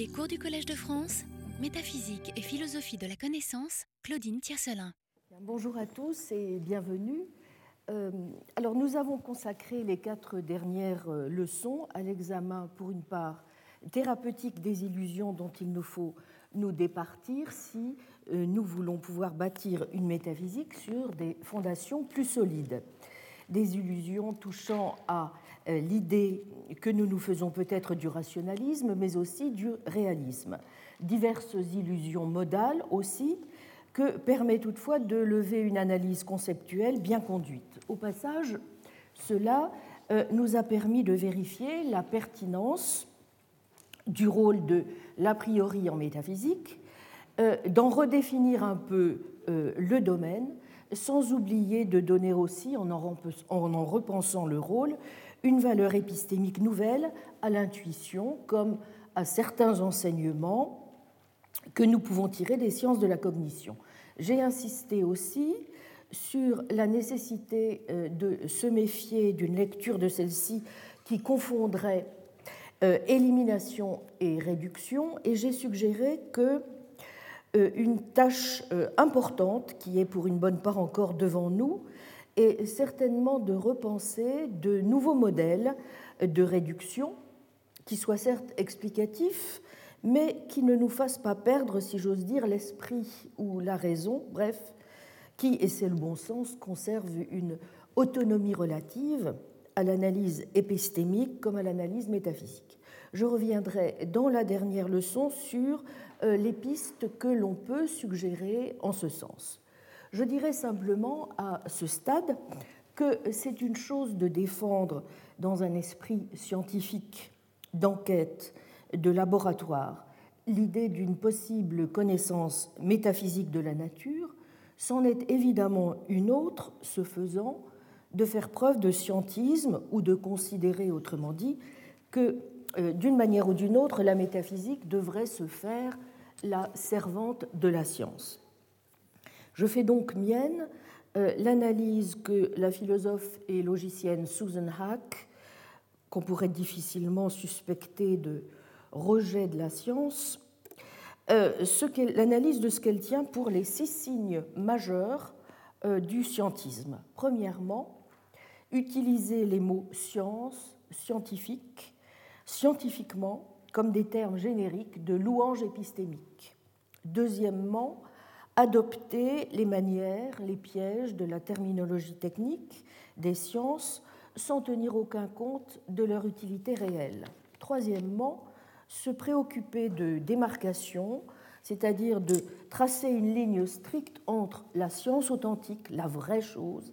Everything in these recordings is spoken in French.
Les cours du Collège de France, métaphysique et philosophie de la connaissance, Claudine Tiercelin. Bonjour à tous et bienvenue. Euh, alors nous avons consacré les quatre dernières euh, leçons à l'examen, pour une part, thérapeutique des illusions dont il nous faut nous départir si euh, nous voulons pouvoir bâtir une métaphysique sur des fondations plus solides. Des illusions touchant à l'idée que nous nous faisons peut-être du rationalisme, mais aussi du réalisme. Diverses illusions modales aussi, que permet toutefois de lever une analyse conceptuelle bien conduite. Au passage, cela euh, nous a permis de vérifier la pertinence du rôle de l'a priori en métaphysique, euh, d'en redéfinir un peu euh, le domaine, sans oublier de donner aussi, en en repensant le rôle, une valeur épistémique nouvelle à l'intuition comme à certains enseignements que nous pouvons tirer des sciences de la cognition. J'ai insisté aussi sur la nécessité euh, de se méfier d'une lecture de celle-ci qui confondrait euh, élimination et réduction, et j'ai suggéré que euh, une tâche importante, qui est pour une bonne part encore devant nous, est certainement de repenser de nouveaux modèles de réduction qui soient certes explicatifs, mais qui ne nous fassent pas perdre, si j'ose dire, l'esprit ou la raison, bref, qui, et c'est le bon sens, conserve une autonomie relative à l'analyse épistémique comme à l'analyse métaphysique. Je reviendrai dans la dernière leçon sur euh, les pistes que l'on peut suggérer en ce sens. Je dirais simplement à ce stade que c'est une chose de défendre dans un esprit scientifique, d'enquête, de laboratoire, l'idée d'une possible connaissance métaphysique de la nature, c'en est évidemment une autre, ce faisant, de faire preuve de scientisme ou de considérer, autrement dit, que euh, d'une manière ou d'une autre, la métaphysique devrait se faire la servante de la science. Je fais donc mienne euh, l'analyse que la philosophe et logicienne Susan Hack, qu'on pourrait difficilement suspecter de rejet de la science, euh, l'analyse de ce qu'elle tient pour les six signes majeurs du scientisme. Premièrement, utiliser les mots science, scientifique, scientifiquement comme des termes génériques de louange épistémique. Deuxièmement, adopter les manières, les pièges de la terminologie technique des sciences sans tenir aucun compte de leur utilité réelle. Troisièmement, se préoccuper de démarcation, c'est-à-dire de tracer une ligne stricte entre la science authentique, la vraie chose,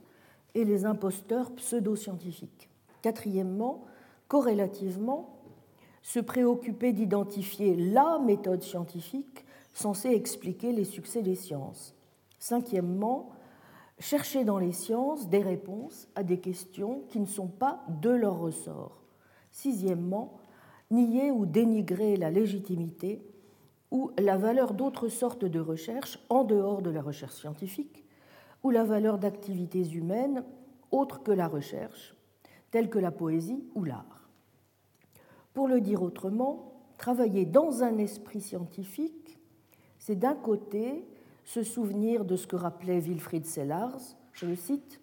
et les imposteurs pseudo-scientifiques. Quatrièmement, corrélativement, se préoccuper d'identifier la méthode scientifique censée expliquer les succès des sciences. Cinquièmement, chercher dans les sciences des réponses à des questions qui ne sont pas de leur ressort. Sixièmement, nier ou dénigrer la légitimité ou la valeur d'autres sortes de recherches en dehors de la recherche scientifique ou la valeur d'activités humaines autres que la recherche, telles que la poésie ou l'art. Pour le dire autrement, travailler dans un esprit scientifique, c'est d'un côté se souvenir de ce que rappelait Wilfried Sellars, je le cite,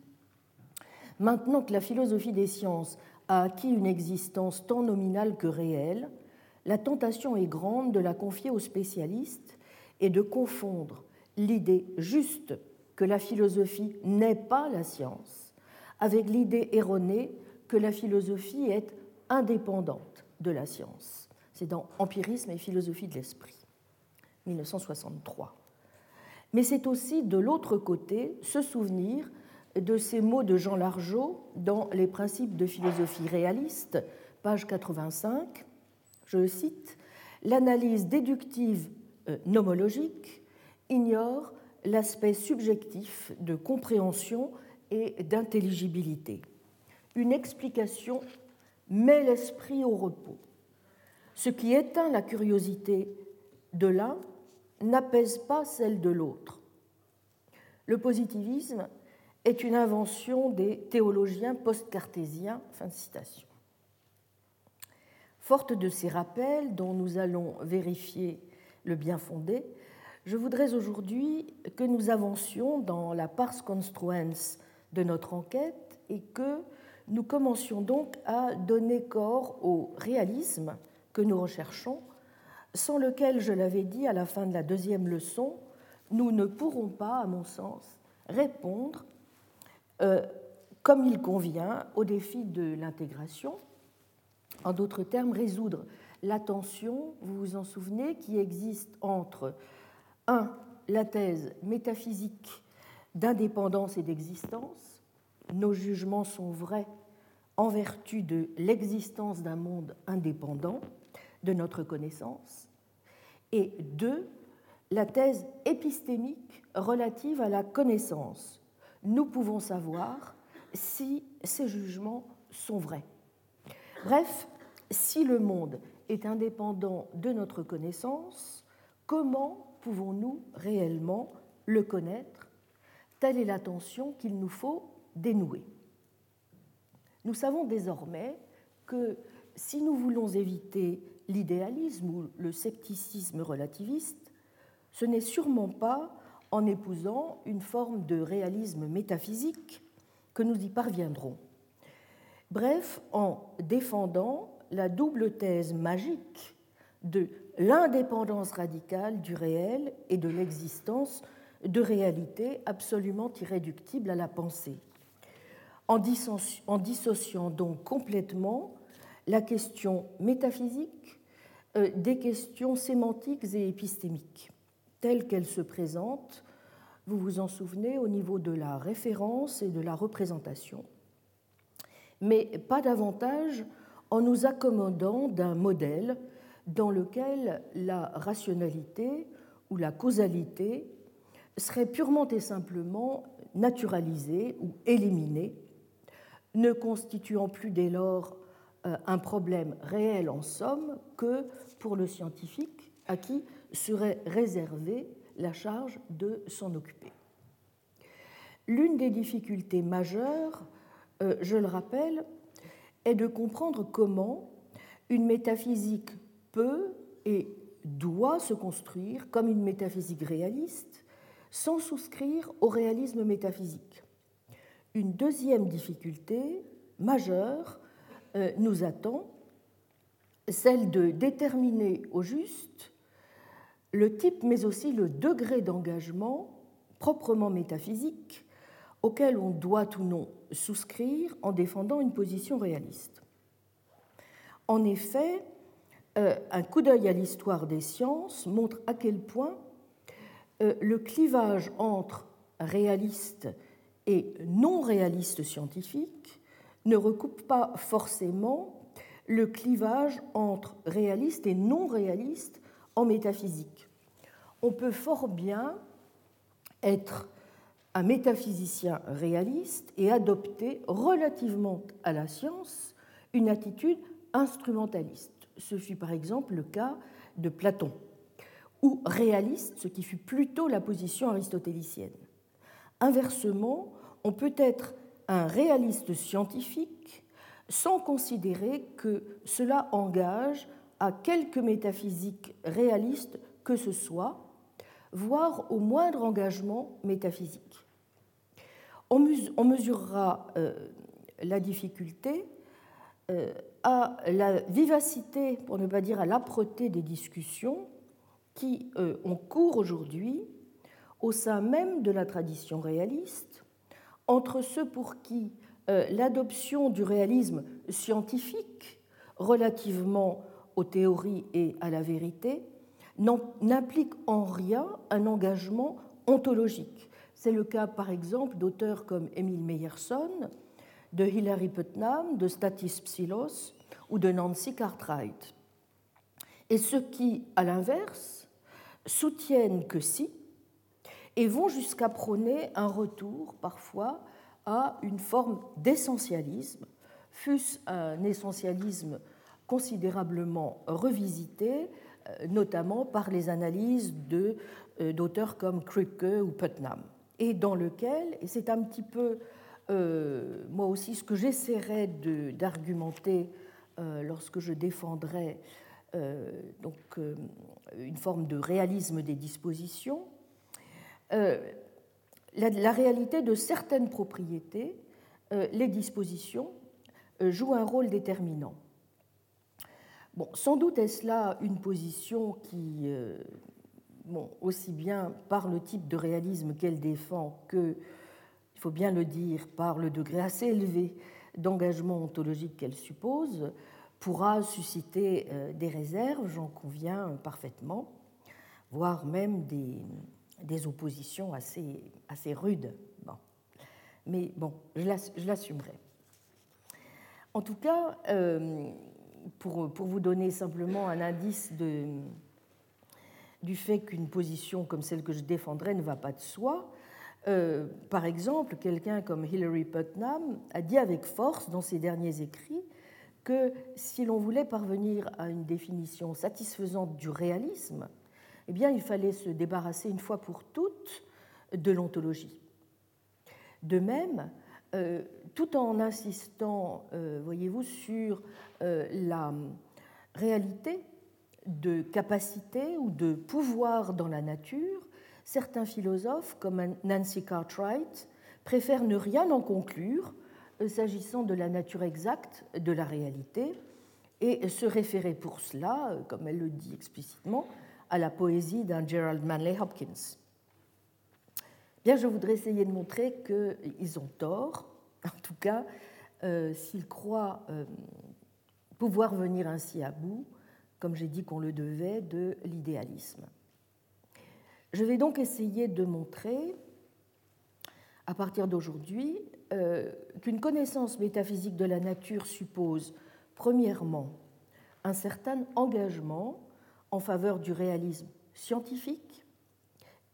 Maintenant que la philosophie des sciences a acquis une existence tant nominale que réelle, la tentation est grande de la confier aux spécialistes et de confondre l'idée juste que la philosophie n'est pas la science, avec l'idée erronée que la philosophie est indépendante de la science. C'est dans Empirisme et philosophie de l'esprit, 1963. Mais c'est aussi de l'autre côté se souvenir de ces mots de Jean Largeau dans Les principes de philosophie réaliste, page 85. Je cite L'analyse déductive euh, nomologique ignore l'aspect subjectif de compréhension et d'intelligibilité. Une explication met l'esprit au repos. Ce qui éteint la curiosité de l'un n'apaise pas celle de l'autre. Le positivisme est une invention des théologiens post-cartésiens. Fin de. Forte de ces rappels dont nous allons vérifier le bien fondé, je voudrais aujourd'hui que nous avancions dans la pars construens de notre enquête et que nous commencions donc à donner corps au réalisme que nous recherchons, sans lequel, je l'avais dit à la fin de la deuxième leçon, nous ne pourrons pas, à mon sens, répondre euh, comme il convient au défi de l'intégration. En d'autres termes, résoudre la tension, vous vous en souvenez, qui existe entre, un, la thèse métaphysique d'indépendance et d'existence, nos jugements sont vrais en vertu de l'existence d'un monde indépendant de notre connaissance, et deux, la thèse épistémique relative à la connaissance. Nous pouvons savoir si ces jugements sont vrais. Bref, si le monde est indépendant de notre connaissance, comment pouvons-nous réellement le connaître? Telle est la tension qu'il nous faut dénouer. Nous savons désormais que si nous voulons éviter l'idéalisme ou le scepticisme relativiste, ce n'est sûrement pas en épousant une forme de réalisme métaphysique que nous y parviendrons. Bref, en défendant la double thèse magique de l'indépendance radicale du réel et de l'existence de réalités absolument irréductibles à la pensée, en dissociant donc complètement la question métaphysique euh, des questions sémantiques et épistémiques, telles qu'elles se présentent, vous vous en souvenez, au niveau de la référence et de la représentation, mais pas davantage en nous accommodant d'un modèle dans lequel la rationalité ou la causalité serait purement et simplement naturalisée ou éliminée, ne constituant plus dès lors un problème réel en somme que pour le scientifique à qui serait réservée la charge de s'en occuper. L'une des difficultés majeures, euh, je le rappelle, est de comprendre comment une métaphysique peut et doit se construire comme une métaphysique réaliste sans souscrire au réalisme métaphysique. Une deuxième difficulté majeure euh, nous attend, celle de déterminer au juste le type mais aussi le degré d'engagement proprement métaphysique auquel on doit ou non souscrire en défendant une position réaliste. En effet, euh, un coup d'œil à l'histoire des sciences montre à quel point euh, le clivage entre réaliste et non réaliste scientifique ne recoupe pas forcément le clivage entre réaliste et non réaliste en métaphysique. On peut fort bien être un métaphysicien réaliste et adopter relativement à la science une attitude instrumentaliste. Ce fut par exemple le cas de Platon, ou réaliste, ce qui fut plutôt la position aristotélicienne. Inversement, on peut être un réaliste scientifique sans considérer que cela engage à quelque métaphysique réaliste que ce soit, voire au moindre engagement métaphysique. On mesurera euh, la difficulté euh, à la vivacité, pour ne pas dire à l'âpreté des discussions qui euh, ont cours aujourd'hui au sein même de la tradition réaliste, entre ceux pour qui l'adoption du réalisme scientifique relativement aux théories et à la vérité n'implique en rien un engagement ontologique. C'est le cas, par exemple, d'auteurs comme Emile Meyerson, de Hilary Putnam, de Statis Psilos ou de Nancy Cartwright. Et ceux qui, à l'inverse, soutiennent que si, et vont jusqu'à prôner un retour parfois à une forme d'essentialisme, fût-ce un essentialisme considérablement revisité, euh, notamment par les analyses euh, d'auteurs comme Kripke ou Putnam et dans lequel, et c'est un petit peu euh, moi aussi ce que j'essaierai d'argumenter lorsque je défendrai donc, une forme de réalisme des dispositions, la, réalité de certaines propriétés, les dispositions, jouent un rôle déterminant. Bon, sans doute est-ce là une position qui, bon, aussi bien par le type de réalisme qu'elle défend que, il faut bien le dire, par le degré assez élevé d'engagement ontologique qu'elle suppose, pourra susciter euh, des réserves, j'en conviens parfaitement, voire même des, des oppositions assez, assez rudes. Mais bon, je l'assumerai. En tout cas, euh, pour, vous donner simplement un indice du fait qu'une position comme celle que je défendrai ne va pas de soi. Euh, par exemple, quelqu'un comme Hilary Putnam a dit avec force dans ses derniers écrits que si l'on voulait parvenir à une définition satisfaisante du réalisme, eh bien, il fallait se débarrasser une fois pour toutes de l'ontologie. De même, euh, tout en insistant, euh, voyez-vous, sur la réalité de capacité ou de pouvoir dans la nature, certains philosophes, comme Nancy Cartwright, préfèrent ne rien en conclure euh, s'agissant de la nature exacte de la réalité et se référer pour cela, euh, comme elle le dit explicitement, à la poésie d'un Gerald Manley Hopkins. Bien, je voudrais essayer de montrer qu'ils ont tort, en tout cas, euh, s'ils croient pouvoir venir ainsi à bout comme j'ai dit qu'on le devait, de l'idéalisme. Je vais donc essayer de montrer, à partir d'aujourd'hui, euh, qu'une connaissance métaphysique de la nature suppose, premièrement, un certain engagement en faveur du réalisme scientifique,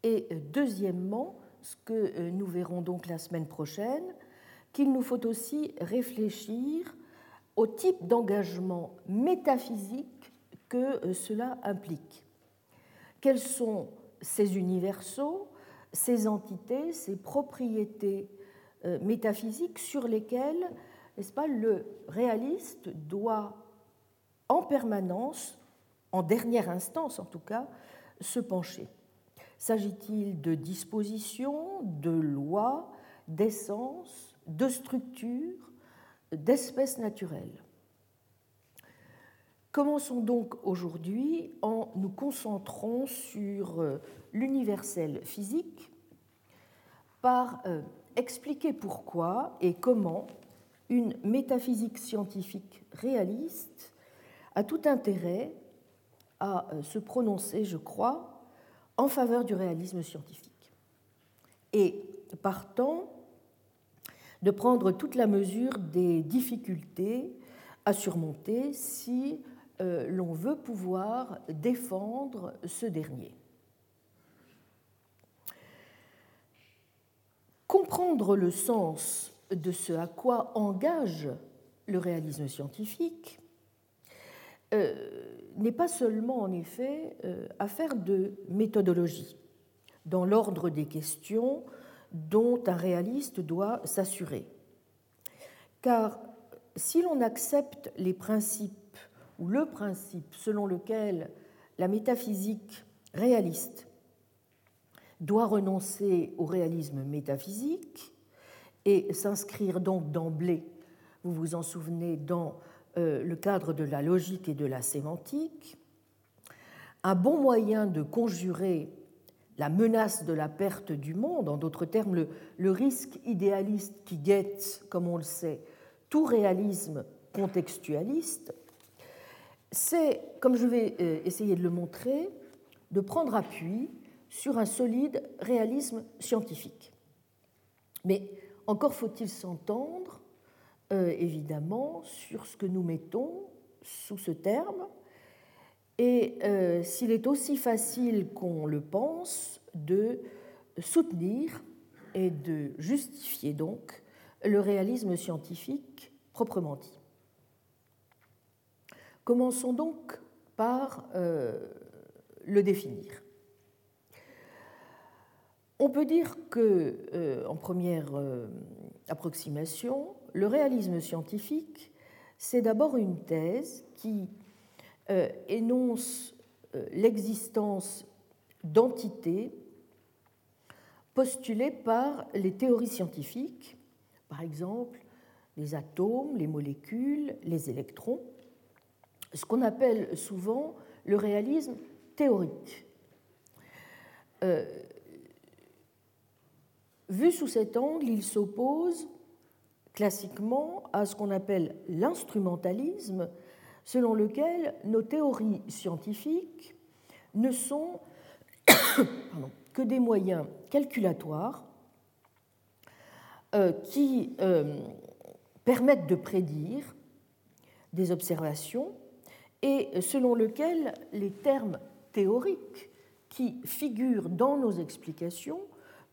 et deuxièmement, ce que euh, nous verrons donc la semaine prochaine, qu'il nous faut aussi réfléchir au type d'engagement métaphysique que euh, cela implique. Quels sont ces universaux, ces entités, ces propriétés euh, métaphysiques sur lesquelles, n'est-ce pas, le réaliste doit en permanence, en dernière instance en tout cas, se pencher. S'agit-il de dispositions, de lois, d'essence, de structures, d'espèces naturelles? Commençons donc aujourd'hui en nous concentrant sur euh, l'universel physique par euh, expliquer pourquoi et comment une métaphysique scientifique réaliste a tout intérêt à euh, se prononcer, je crois, en faveur du réalisme scientifique. Et partant, de prendre toute la mesure des difficultés à surmonter si euh, l'on veut pouvoir défendre ce dernier. Comprendre le sens de ce à quoi engage le réalisme scientifique n'est pas seulement en effet euh, affaire de méthodologie, dans l'ordre des questions dont un réaliste doit s'assurer. Car si l'on accepte les principes ou le principe selon lequel la métaphysique réaliste doit renoncer au réalisme métaphysique et s'inscrire donc d'emblée, vous vous en souvenez, dans euh, le cadre de la logique et de la sémantique, un bon moyen de conjurer la menace de la perte du monde, en d'autres termes le, risque idéaliste qui guette, comme on le sait, tout réalisme contextualiste, c'est, comme je vais euh, essayer de le montrer, de prendre appui sur un solide réalisme scientifique. Mais encore faut-il s'entendre, euh, évidemment, sur ce que nous mettons sous ce terme, et euh, s'il est aussi facile qu'on le pense de soutenir et de justifier donc le réalisme scientifique proprement dit. Commençons donc par euh, le définir. On peut dire que, euh, en première euh, approximation, le réalisme scientifique, c'est d'abord une thèse qui euh, énonce euh, l'existence d'entités postulées par les théories scientifiques, par exemple les atomes, les molécules, les électrons, ce qu'on appelle souvent le réalisme théorique. Euh, vu sous cet angle, il s'oppose classiquement à ce qu'on appelle l'instrumentalisme, selon lequel nos théories scientifiques ne sont que des moyens calculatoires euh, qui euh, permettent de prédire des observations et selon lequel les termes théoriques qui figurent dans nos explications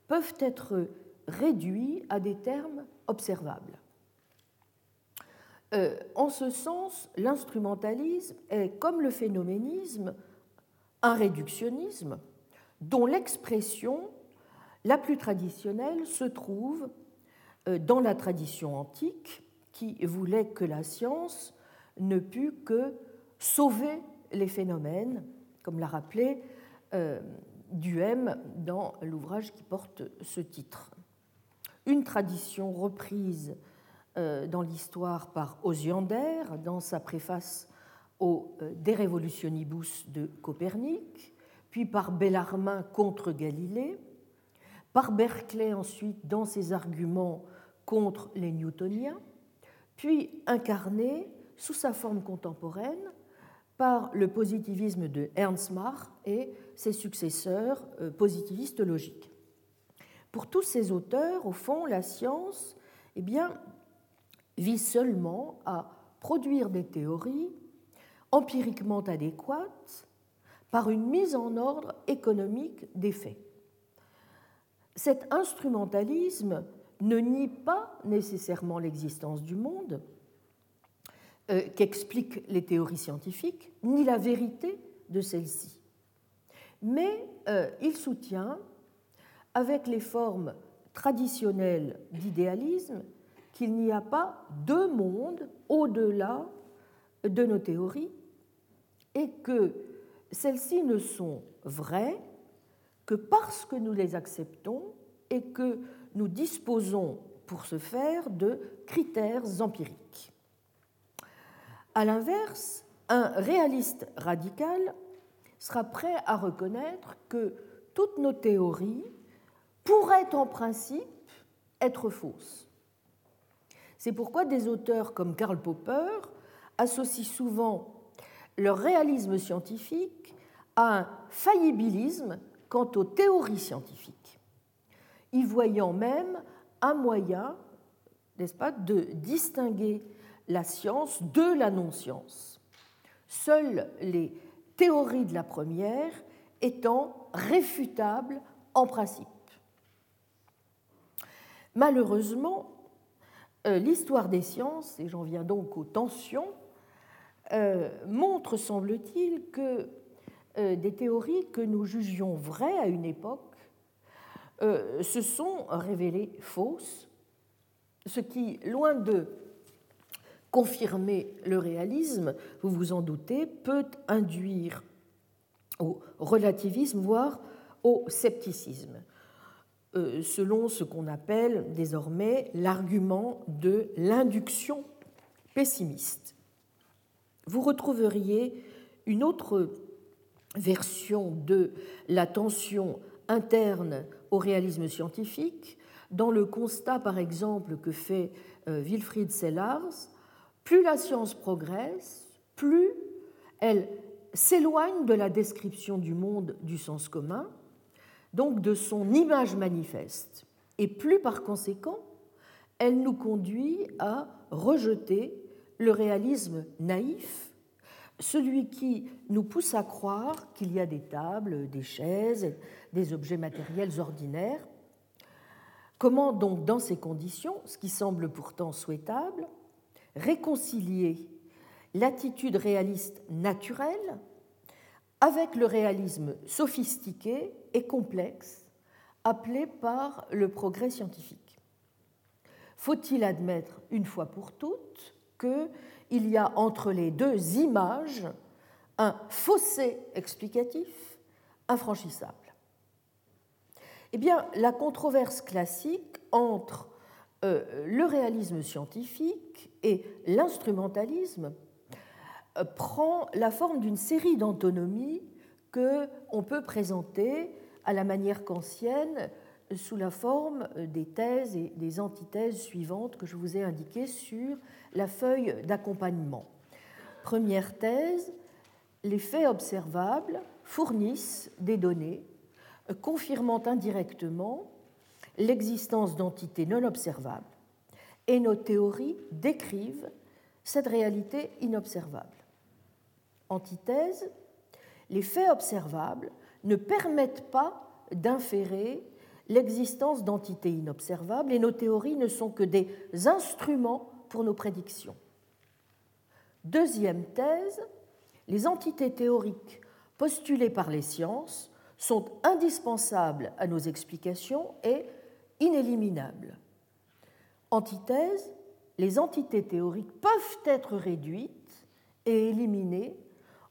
peuvent être réduits à des termes observables. Euh, en ce sens, l'instrumentalisme est, comme le phénoménisme, un réductionnisme dont l'expression la plus traditionnelle se trouve euh, dans la tradition antique qui voulait que la science ne pût que sauver les phénomènes, comme l'a rappelé euh, Duhem dans l'ouvrage qui porte ce titre. Une tradition reprise euh, dans l'histoire par Osiander dans sa préface au euh, De Revolutionibus de Copernic, puis par Bellarmin contre Galilée, par Berkeley ensuite dans ses arguments contre les newtoniens, puis incarné sous sa forme contemporaine par le positivisme de Ernst Mach et ses successeurs euh, positivistes logiques. Pour tous ces auteurs, au fond, la science eh bien, vise seulement à produire des théories empiriquement adéquates par une mise en ordre économique des faits. Cet instrumentalisme ne nie pas nécessairement l'existence du monde, euh, qu'expliquent les théories scientifiques, ni la vérité de celles-ci. Mais euh, il soutient, avec les formes traditionnelles d'idéalisme, qu'il n'y a pas deux mondes au-delà de nos théories et que celles-ci ne sont vraies que parce que nous les acceptons et que nous disposons pour ce faire de critères empiriques. À l'inverse, un réaliste radical sera prêt à reconnaître que toutes nos théories pourraient en principe être fausses. C'est pourquoi des auteurs comme Karl Popper associent souvent leur réalisme scientifique à un faillibilisme quant aux théories scientifiques, y voyant même un moyen, n'est-ce pas, de distinguer la science de la non-science, seules les théories de la première étant réfutables en principe. Malheureusement, euh, l'histoire des sciences, et j'en viens donc aux tensions, euh, montre, semble-t-il, que euh, des théories que nous jugions vraies à une époque se sont révélées fausses, ce qui, loin de confirmer le réalisme, vous vous en doutez, peut induire au relativisme, voire au scepticisme, selon ce qu'on appelle désormais l'argument de l'induction pessimiste. Vous retrouveriez une autre version de la tension interne au réalisme scientifique dans le constat, par exemple, que fait euh, Wilfried Sellars plus la science progresse, plus elle s'éloigne de la description du monde du sens commun, donc de son image manifeste, et plus par conséquent, elle nous conduit à rejeter le réalisme naïf, celui qui nous pousse à croire qu'il y a des tables, des chaises, des objets matériels ordinaires. Comment donc, dans ces conditions, ce qui semble pourtant souhaitable, réconcilier l'attitude réaliste naturelle avec le réalisme sophistiqué et complexe appelé par le progrès scientifique. Faut-il admettre une fois pour toutes qu'il il y a entre les deux images un fossé explicatif infranchissable? Eh bien, la controverse classique entre euh, le réalisme scientifique et l'instrumentalisme prend la forme d'une série d'antonomies que on peut présenter à la manière kantienne sous la forme des thèses et des antithèses suivantes que je vous ai indiquées sur la feuille d'accompagnement. Première thèse, les faits observables fournissent des données confirmant indirectement l'existence d'entités non observables et nos théories décrivent cette réalité inobservable. Antithèse, les faits observables ne permettent pas d'inférer l'existence d'entités inobservables et nos théories ne sont que des instruments pour nos prédictions. Deuxième thèse, les entités théoriques postulées par les sciences sont indispensables à nos explications et inéliminables. Antithèse, les entités théoriques peuvent être réduites et éliminées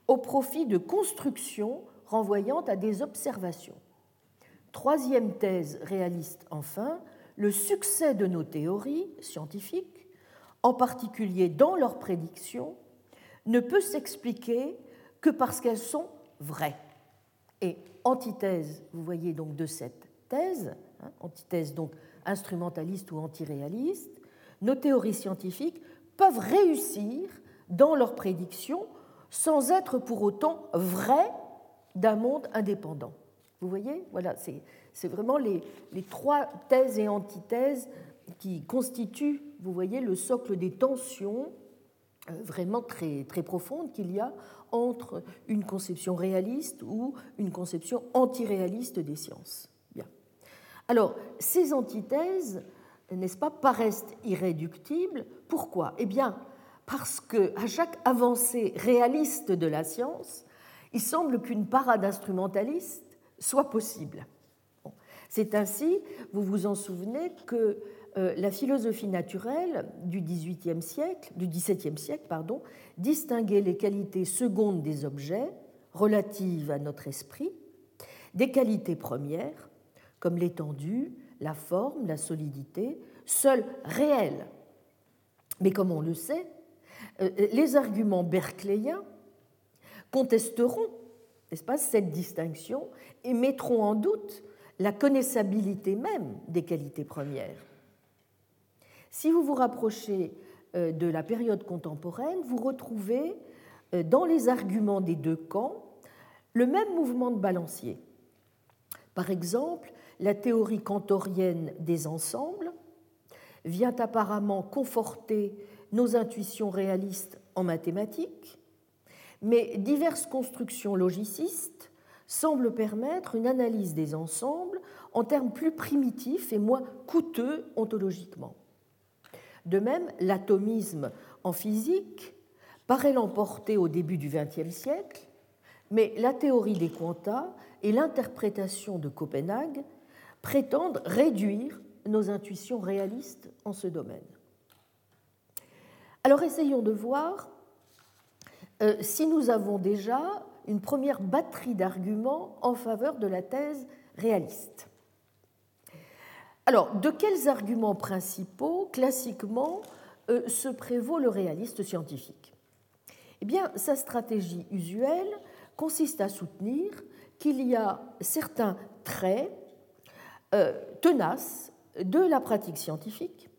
au profit de constructions renvoyant à des observations. Troisième thèse réaliste enfin, le succès de nos théories scientifiques, en particulier dans leurs prédictions, ne peut s'expliquer que parce qu'elles sont vraies. Et antithèse, vous voyez donc de cette thèse, hein, antithèse donc instrumentaliste ou antiréaliste, nos théories scientifiques peuvent réussir dans leurs prédictions sans être pour autant vraies d'un monde indépendant. Vous voyez Voilà, c'est vraiment les, les, trois thèses et antithèses qui constituent, vous voyez, le socle des tensions euh, vraiment très, très profondes qu'il y a entre une conception réaliste ou une conception antiréaliste des sciences. Bien. Alors, ces antithèses, n'est-ce pas, paraissent irréductibles. Pourquoi? Eh bien, parce qu'à chaque avancée réaliste de la science, il semble qu'une parade instrumentaliste soit possible. C'est ainsi, vous vous en souvenez, que euh, la philosophie naturelle du XVIIIe siècle, du XVIIe siècle, pardon, distinguait les qualités secondes des objets relatives à notre esprit des qualités premières, comme l'étendue, la forme, la solidité, seules réelles. Mais comme on le sait, les arguments berkeleyens contesteront n'est-ce cette distinction et mettront en doute la connaissabilité même des qualités premières. Si vous vous rapprochez euh, de la période contemporaine, vous retrouvez euh, dans les arguments des deux camps le même mouvement de balancier. Par exemple, la théorie cantorienne des ensembles vient apparemment conforter nos intuitions réalistes en mathématiques, mais diverses constructions logicistes semblent permettre une analyse des ensembles en termes plus primitifs et moins coûteux ontologiquement. De même, l'atomisme en physique paraît l'emporter au début du XXe siècle, mais la théorie des quanta et l'interprétation de Copenhague prétendent réduire nos intuitions réalistes en ce domaine. Alors essayons de voir euh, si nous avons déjà une première batterie d'arguments en faveur de la thèse réaliste. Alors, de quels arguments principaux, classiquement, euh, se prévaut le réaliste scientifique? Eh bien, sa stratégie usuelle consiste à soutenir qu'il y a certains traits euh, tenaces de la pratique scientifique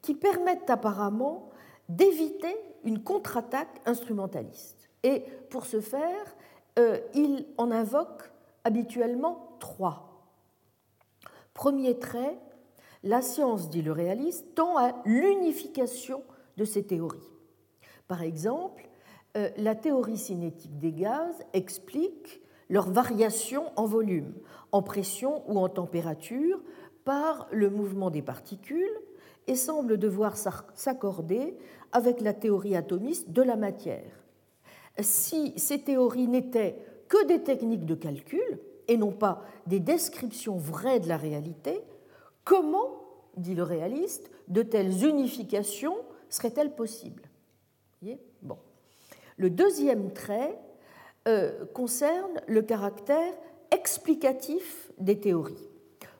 qui permettent apparemment d'éviter une contre-attaque instrumentaliste. Et pour ce faire, euh, il en invoque habituellement trois. Premier trait, la science, dit le réaliste, tend à l'unification de ses théories. Par exemple, euh, la théorie cinétique des gaz explique leur variation en volume, en pression ou en température par le mouvement des particules et semble devoir s'accorder avec la théorie atomiste de la matière. Si ces théories n'étaient que des techniques de calcul et non pas des descriptions vraies de la réalité, comment, dit le réaliste, de telles unifications seraient-elles possibles? Bon. Le deuxième trait euh, concerne le caractère explicatif des théories.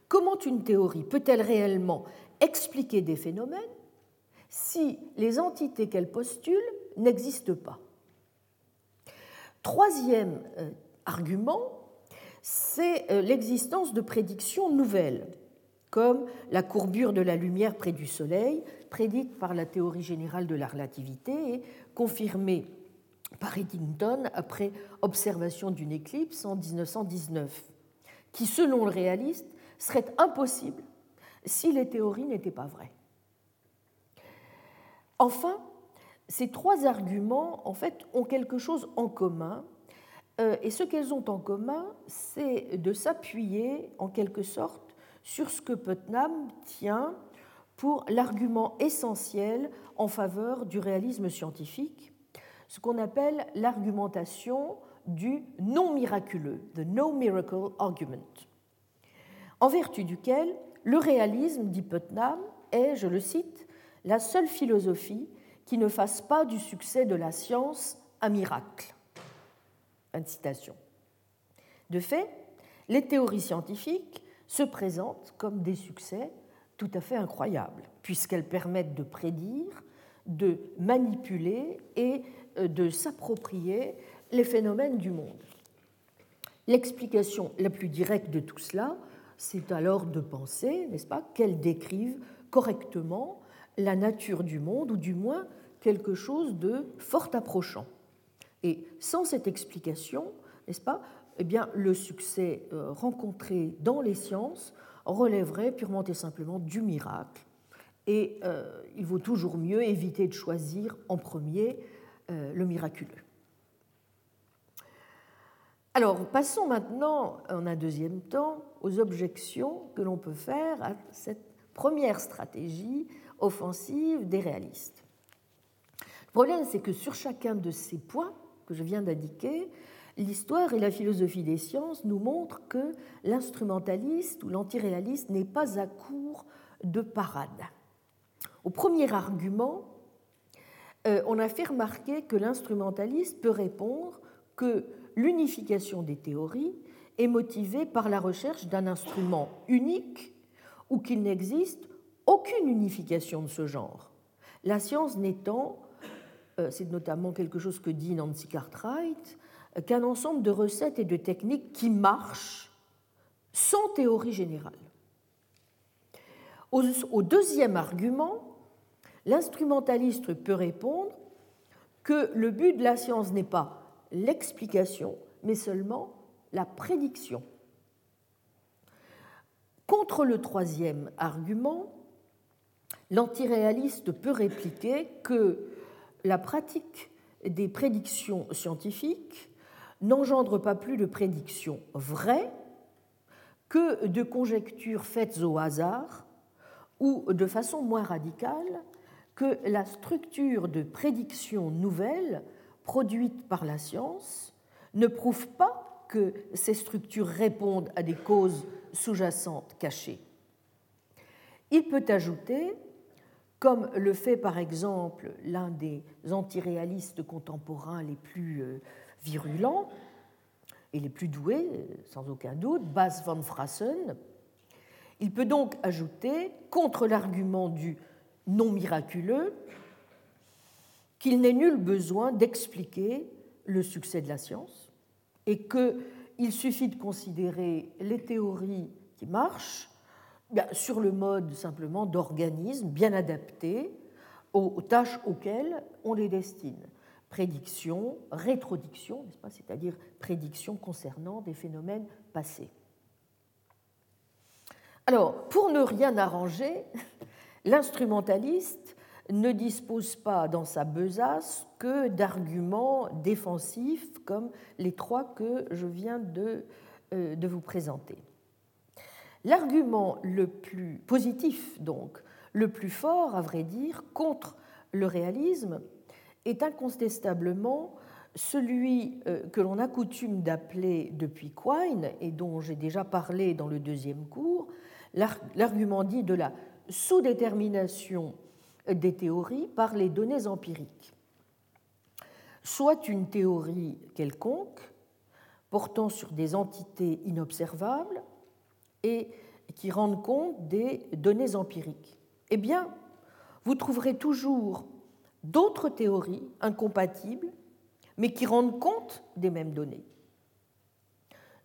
Comment une théorie peut-elle réellement expliquer des phénomènes si les entités qu'elle postule n'existent pas. Troisième euh, argument, c'est euh, l'existence de prédictions nouvelles, comme la courbure de la lumière près du Soleil, prédite par la théorie générale de la relativité et confirmée par Eddington après observation d'une éclipse en 1919, qui, selon le réaliste, serait impossible si les théories n'étaient pas vraies. Enfin, ces trois arguments, en fait, ont quelque chose en commun euh, et ce qu'elles ont en commun, c'est de s'appuyer en quelque sorte sur ce que Putnam tient pour l'argument essentiel en faveur du réalisme scientifique, ce qu'on appelle l'argumentation du non miraculeux, the no miracle argument, en vertu duquel le réalisme, dit Putnam, est, je le cite, la seule philosophie qui ne fasse pas du succès de la science un miracle. De fait, les théories scientifiques se présentent comme des succès tout à fait incroyables, puisqu'elles permettent de prédire, de manipuler et euh, de s'approprier les phénomènes du monde. L'explication la plus directe de tout cela, c'est alors de penser, n'est-ce pas, qu'elles décrivent correctement la nature du monde, ou du moins quelque chose de fort approchant. Et sans cette explication, n'est-ce pas, eh bien, le succès euh, rencontré dans les sciences relèverait purement et simplement du miracle. Et euh, il vaut toujours mieux éviter de choisir en premier euh, le miraculeux. Alors, passons maintenant, en un deuxième temps, aux objections que l'on peut faire à cette première stratégie offensive des réalistes. Le problème, c'est que sur chacun de ces points, que je viens d'indiquer, l'histoire et la philosophie des sciences nous montrent que l'instrumentaliste ou l'antiréaliste n'est pas à court de parade. Au premier argument, euh, on a fait remarquer que l'instrumentaliste peut répondre que l'unification des théories est motivée par la recherche d'un instrument unique ou qu'il n'existe aucune unification de ce genre, la science n'étant euh, c'est notamment quelque chose que dit Nancy Cartwright, qu'un ensemble de recettes et de techniques qui marchent sans théorie générale. Au deuxième argument, l'instrumentaliste peut répondre que le but de la science n'est pas l'explication, mais seulement la prédiction. Contre le troisième argument, l'antiréaliste peut répliquer que la pratique des prédictions scientifiques n'engendre pas plus de prédictions vraies que de conjectures faites au hasard ou de façon moins radicale que la structure de prédictions nouvelles produites par la science ne prouve pas que ces structures répondent à des causes sous-jacentes cachées. Il peut ajouter comme le fait par exemple l'un des antiréalistes contemporains les plus euh, virulents et les plus doués, sans aucun doute, Bas von Frassen. Il peut donc ajouter, contre l'argument du non miraculeux, qu'il n'est nul besoin d'expliquer le succès de la science et qu'il suffit de considérer les théories qui marchent sur le mode simplement d'organismes bien adaptés aux tâches auxquelles on les destine. Prédiction, rétrodiction, c'est-à-dire prédiction concernant des phénomènes passés. Alors, pour ne rien arranger, l'instrumentaliste ne dispose pas dans sa besace que d'arguments défensifs comme les trois que je viens de, euh, de vous présenter. L'argument le plus positif, donc, le plus fort, à vrai dire, contre le réalisme est incontestablement celui euh, que l'on a coutume d'appeler depuis Quine et dont j'ai déjà parlé dans le deuxième cours, l'argument dit de la sous-détermination des théories par les données empiriques. soit une théorie quelconque portant sur des entités inobservables et qui rendent compte des données empiriques. Eh bien, vous trouverez toujours d'autres théories incompatibles, mais qui rendent compte des mêmes données.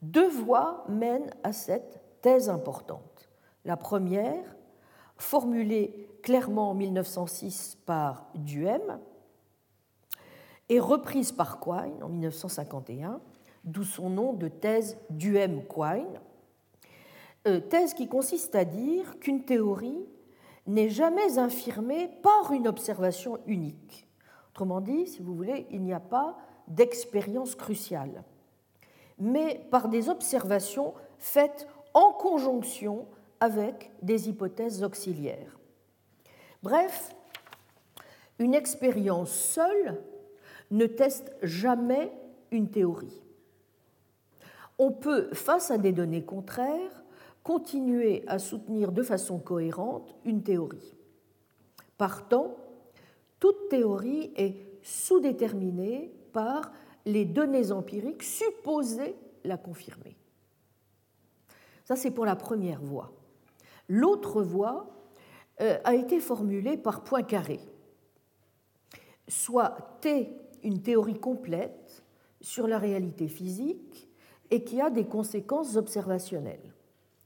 Deux voies mènent à cette thèse importante. La première, formulée clairement en 1906 par Duhem, est reprise par Quine en 1951, d'où son nom de thèse Duhem-Quine, euh, thèse qui consiste à dire qu'une théorie n'est jamais infirmée par une observation unique. Autrement dit, si vous voulez, il n'y a pas d'expérience cruciale, mais par des observations faites en conjonction avec des hypothèses auxiliaires. Bref, une expérience seule ne teste jamais une théorie. On peut, face à des données contraires, continuer à soutenir de façon cohérente une théorie. Partant, toute théorie est sous-déterminée par les données empiriques supposées la confirmer. Ça, c'est pour la première voie. L'autre voie a été formulée par Poincaré. Soit T, une théorie complète sur la réalité physique et qui a des conséquences observationnelles.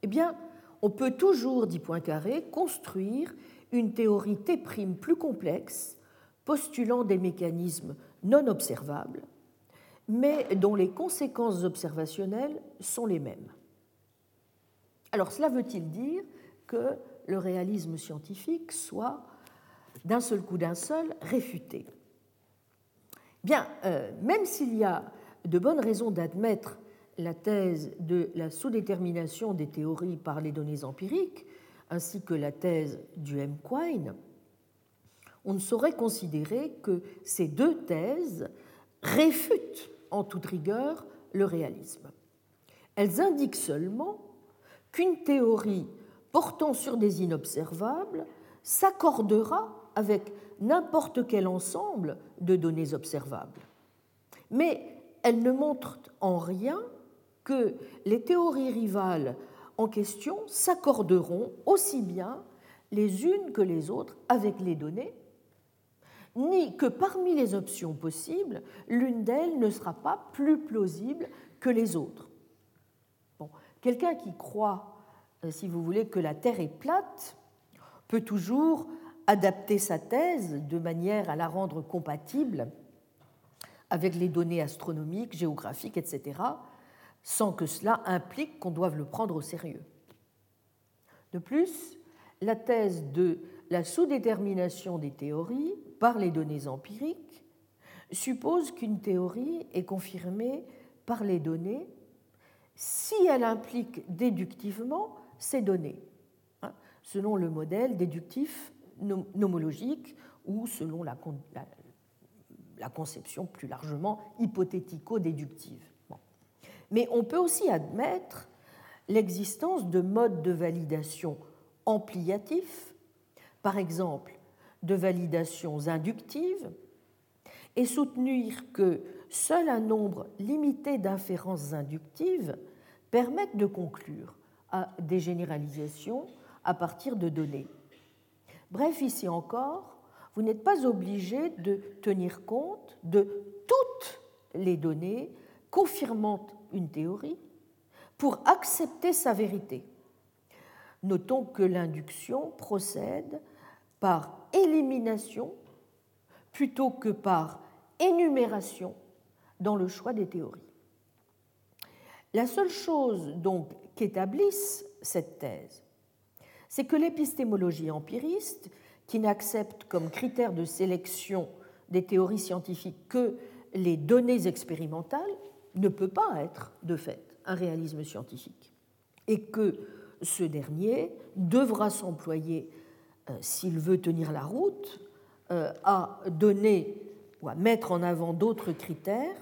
Eh bien, on peut toujours, dit Poincaré, construire une théorie T' plus complexe, postulant des mécanismes non observables, mais dont les conséquences observationnelles sont les mêmes. Alors cela veut-il dire que le réalisme scientifique soit d'un seul coup d'un seul réfuté Bien, euh, même s'il y a de bonnes raisons d'admettre la thèse de la sous-détermination des théories par les données empiriques, ainsi que la thèse du M. Quine, on ne saurait considérer que ces deux thèses réfutent en toute rigueur le réalisme. Elles indiquent seulement qu'une théorie portant sur des inobservables s'accordera avec n'importe quel ensemble de données observables. Mais elles ne montrent en rien que les théories rivales en question s'accorderont aussi bien les unes que les autres avec les données, ni que parmi les options possibles, l'une d'elles ne sera pas plus plausible que les autres. Quelqu'un qui croit, si vous voulez, que la Terre est plate, peut toujours adapter sa thèse de manière à la rendre compatible avec les données astronomiques, géographiques, etc., sans que cela implique qu'on doive le prendre au sérieux. De plus, la thèse de la sous-détermination des théories par les données empiriques suppose qu'une théorie est confirmée par les données si elle implique déductivement ces données, hein, selon le modèle déductif nomologique ou selon la, la conception plus largement hypothético-déductive. Mais on peut aussi admettre l'existence de modes de validation ampliatifs, par exemple de validations inductives, et soutenir que seul un nombre limité d'inférences inductives permettent de conclure à des généralisations à partir de données. Bref, ici encore, vous n'êtes pas obligé de tenir compte de toutes les données confirmant une théorie pour accepter sa vérité. Notons que l'induction procède par élimination plutôt que par énumération dans le choix des théories. La seule chose donc qu'établisse cette thèse, c'est que l'épistémologie empiriste, qui n'accepte comme critère de sélection des théories scientifiques que les données expérimentales, ne peut pas être, de fait, un réalisme scientifique, et que ce dernier devra s'employer, euh, s'il veut tenir la route, euh, à donner ou à mettre en avant d'autres critères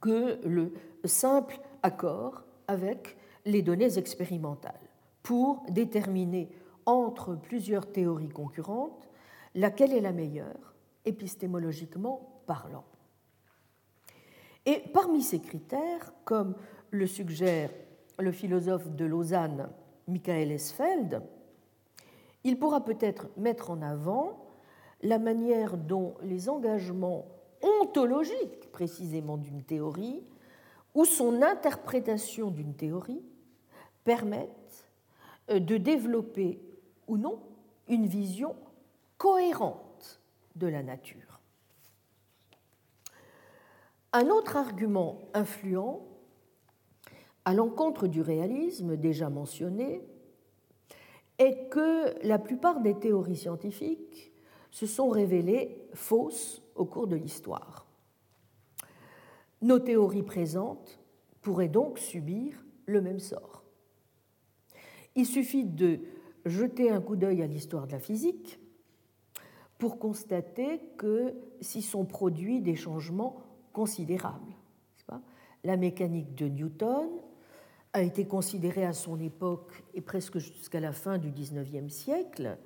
que le simple accord avec les données expérimentales pour déterminer entre plusieurs théories concurrentes laquelle est la meilleure, épistémologiquement parlant. Et parmi ces critères, comme le suggère le philosophe de Lausanne Michael Esfeld, il pourra peut-être mettre en avant la manière dont les engagements ontologiques précisément d'une théorie ou son interprétation d'une théorie permettent euh, de développer ou non une vision cohérente de la nature. Un autre argument influent à l'encontre du réalisme déjà mentionné est que la plupart des théories scientifiques se sont révélées fausses au cours de l'histoire. Nos théories présentes pourraient donc subir le même sort. Il suffit de jeter un coup d'œil à l'histoire de la physique pour constater que s'y sont produits des changements considérables. La mécanique de Newton a été considérée à son époque et presque jusqu'à la fin du XIXe siècle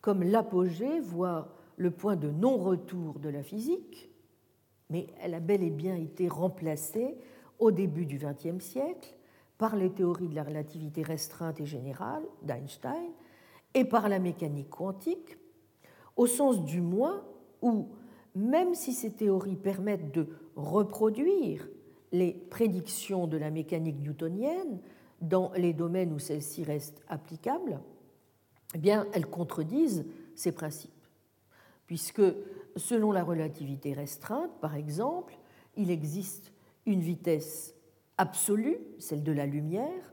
comme l'apogée, voire le point de non-retour de la physique, mais elle a bel et bien été remplacée au début du XXe siècle par les théories de la relativité restreinte et générale d'Einstein et par la mécanique quantique, au sens du moins où, même si ces théories permettent de reproduire les prédictions de la mécanique newtonienne dans les domaines où celles-ci restent applicables, eh bien, elles contredisent ces principes, puisque selon la relativité restreinte, par exemple, il existe une vitesse absolue, celle de la lumière,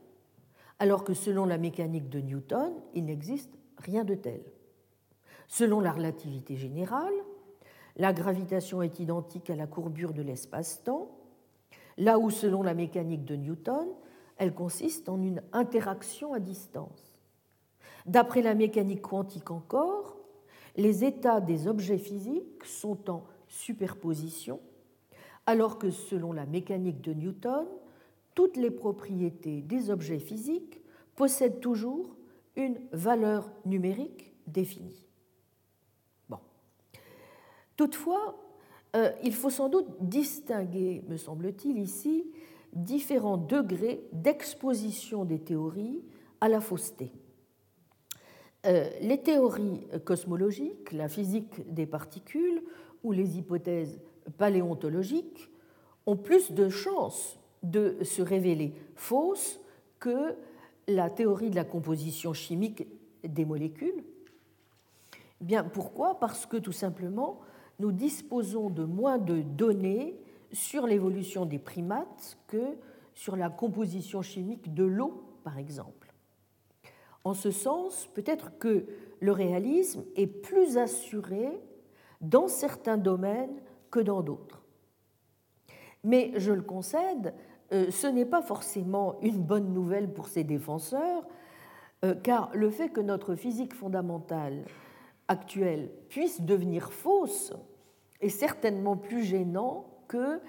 alors que selon la mécanique de Newton, il n'existe rien de tel. Selon la relativité générale, la gravitation est identique à la courbure de l'espace-temps, là où selon la mécanique de Newton, elle consiste en une interaction à distance. D'après la mécanique quantique encore, les états des objets physiques sont en superposition, alors que selon la mécanique de Newton, toutes les propriétés des objets physiques possèdent toujours une valeur numérique définie. Bon. Toutefois, euh, il faut sans doute distinguer, me semble-t-il, ici, différents degrés d'exposition des théories à la fausseté. Euh, les théories cosmologiques, la physique des particules ou les hypothèses paléontologiques ont plus de chances de se révéler fausses que la théorie de la composition chimique des molécules. Bien, pourquoi? Parce que tout simplement, nous disposons de moins de données sur l'évolution des primates que sur la composition chimique de l'eau, par exemple. En ce sens, peut-être que le réalisme est plus assuré dans certains domaines que dans d'autres. Mais je le concède, euh, ce n'est pas forcément une bonne nouvelle pour ses défenseurs, euh, car le fait que notre physique fondamentale actuelle puisse devenir fausse est certainement plus gênant que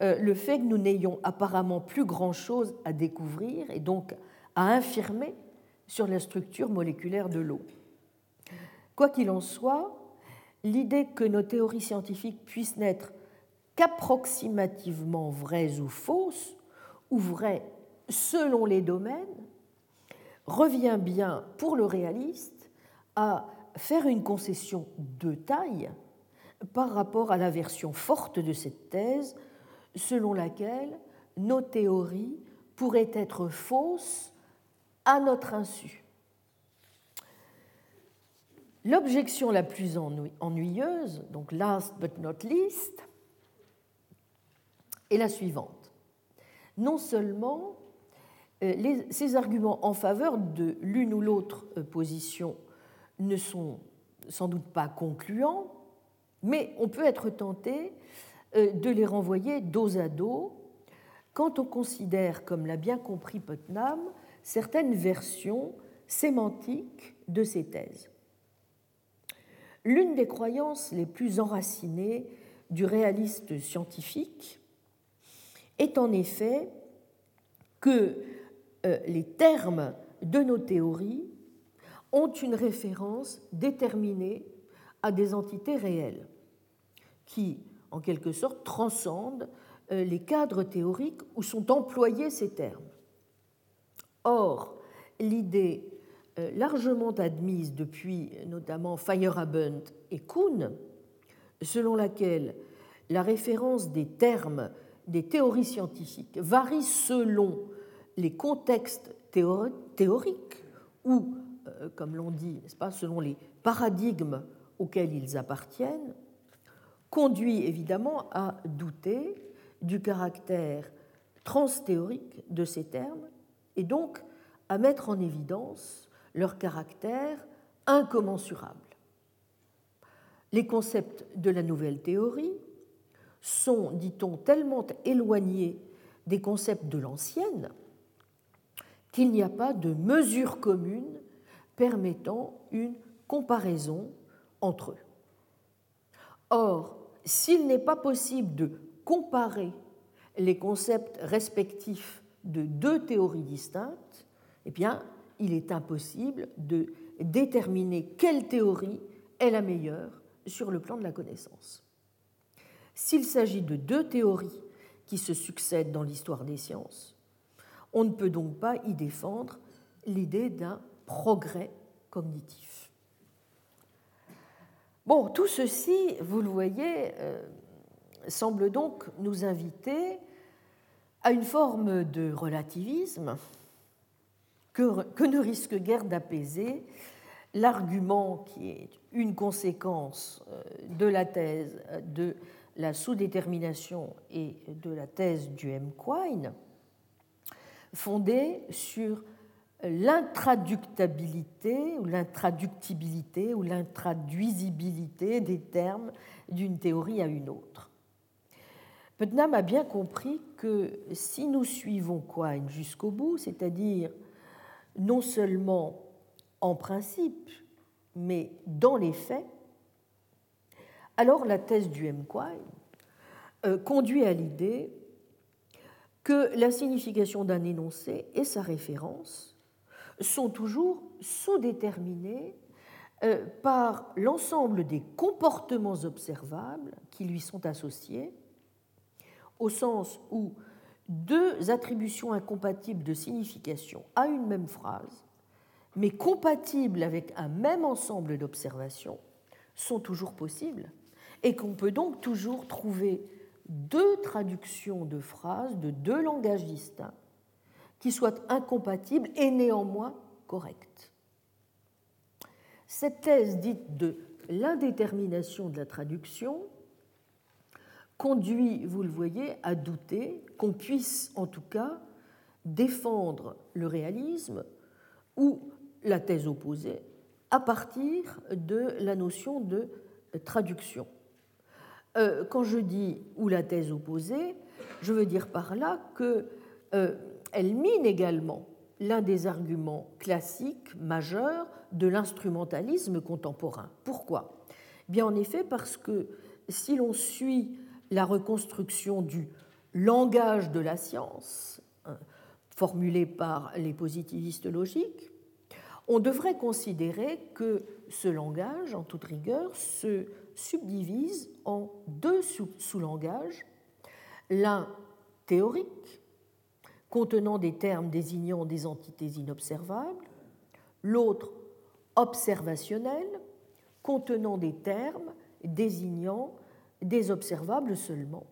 euh, le fait que nous n'ayons apparemment plus grand-chose à découvrir et donc à infirmer sur la structure moléculaire de l'eau. Quoi qu'il en soit, l'idée que nos théories scientifiques puissent n'être qu'approximativement vraies ou fausses, ou vraies selon les domaines, revient bien pour le réaliste à faire une concession de taille par rapport à la version forte de cette thèse selon laquelle nos théories pourraient être fausses à notre insu. L'objection la plus ennuyeuse, donc last but not least, est la suivante. Non seulement euh, ces arguments en faveur de l'une ou l'autre euh, position ne sont sans doute pas concluants, mais on peut être tenté euh, de les renvoyer dos à dos quand on considère, comme l'a bien compris Putnam, certaines versions sémantiques de ces thèses. L'une des croyances les plus enracinées du réaliste scientifique est en effet que euh, les termes de nos théories ont une référence déterminée à des entités réelles qui, en quelque sorte, transcendent euh, les cadres théoriques où sont employés ces termes. Or, l'idée euh, largement admise depuis notamment Feyerabend et Kuhn, selon laquelle la référence des termes des théories scientifiques varie selon les contextes théoriques ou, euh, comme l'on dit, n'est-ce pas, selon les paradigmes auxquels ils appartiennent, conduit évidemment à douter du caractère transthéorique de ces termes et donc à mettre en évidence leur caractère incommensurable. Les concepts de la nouvelle théorie sont, dit-on, tellement éloignés des concepts de l'ancienne qu'il n'y a pas de mesure commune permettant une comparaison entre eux. Or, s'il n'est pas possible de comparer les concepts respectifs de deux théories distinctes, eh bien, il est impossible de déterminer quelle théorie est la meilleure sur le plan de la connaissance. S'il s'agit de deux théories qui se succèdent dans l'histoire des sciences, on ne peut donc pas y défendre l'idée d'un progrès cognitif. Bon, tout ceci, vous le voyez, euh, semble donc nous inviter à une forme de relativisme que, ne risque guère d'apaiser l'argument qui est une conséquence euh, de la thèse de la sous-détermination et de la thèse du M. Quine, fondée sur l'intraductabilité ou l'intraductibilité ou l'intraduisibilité des termes d'une théorie à une autre. Putnam a bien compris que si nous suivons Quine jusqu'au bout, c'est-à-dire non seulement en principe, mais dans les faits, alors la thèse du M. Quine euh, conduit à l'idée que la signification d'un énoncé et sa référence sont toujours sous-déterminés euh, par l'ensemble des comportements observables qui lui sont associés, au sens où deux attributions incompatibles de signification à une même phrase, mais compatibles avec un même ensemble d'observations, sont toujours possibles et qu'on peut donc toujours trouver deux traductions de phrases de deux langages distincts qui soient incompatibles et néanmoins correctes. Cette thèse dite de l'indétermination de la traduction conduit, vous le voyez, à douter qu'on puisse en tout cas défendre le réalisme ou la thèse opposée à partir de la notion de traduction. Euh, quand je dis ou la thèse opposée, je veux dire par là qu'elle euh, mine également l'un des arguments classiques majeurs de l'instrumentalisme contemporain. Pourquoi? Bien en effet parce que si l'on suit la reconstruction du langage de la science, hein, formulé par les positivistes logiques, on devrait considérer que ce langage, en toute rigueur, se subdivise en deux sous-langages, l'un théorique, contenant des termes désignant des entités inobservables, l'autre observationnel, contenant des termes désignant des observables seulement.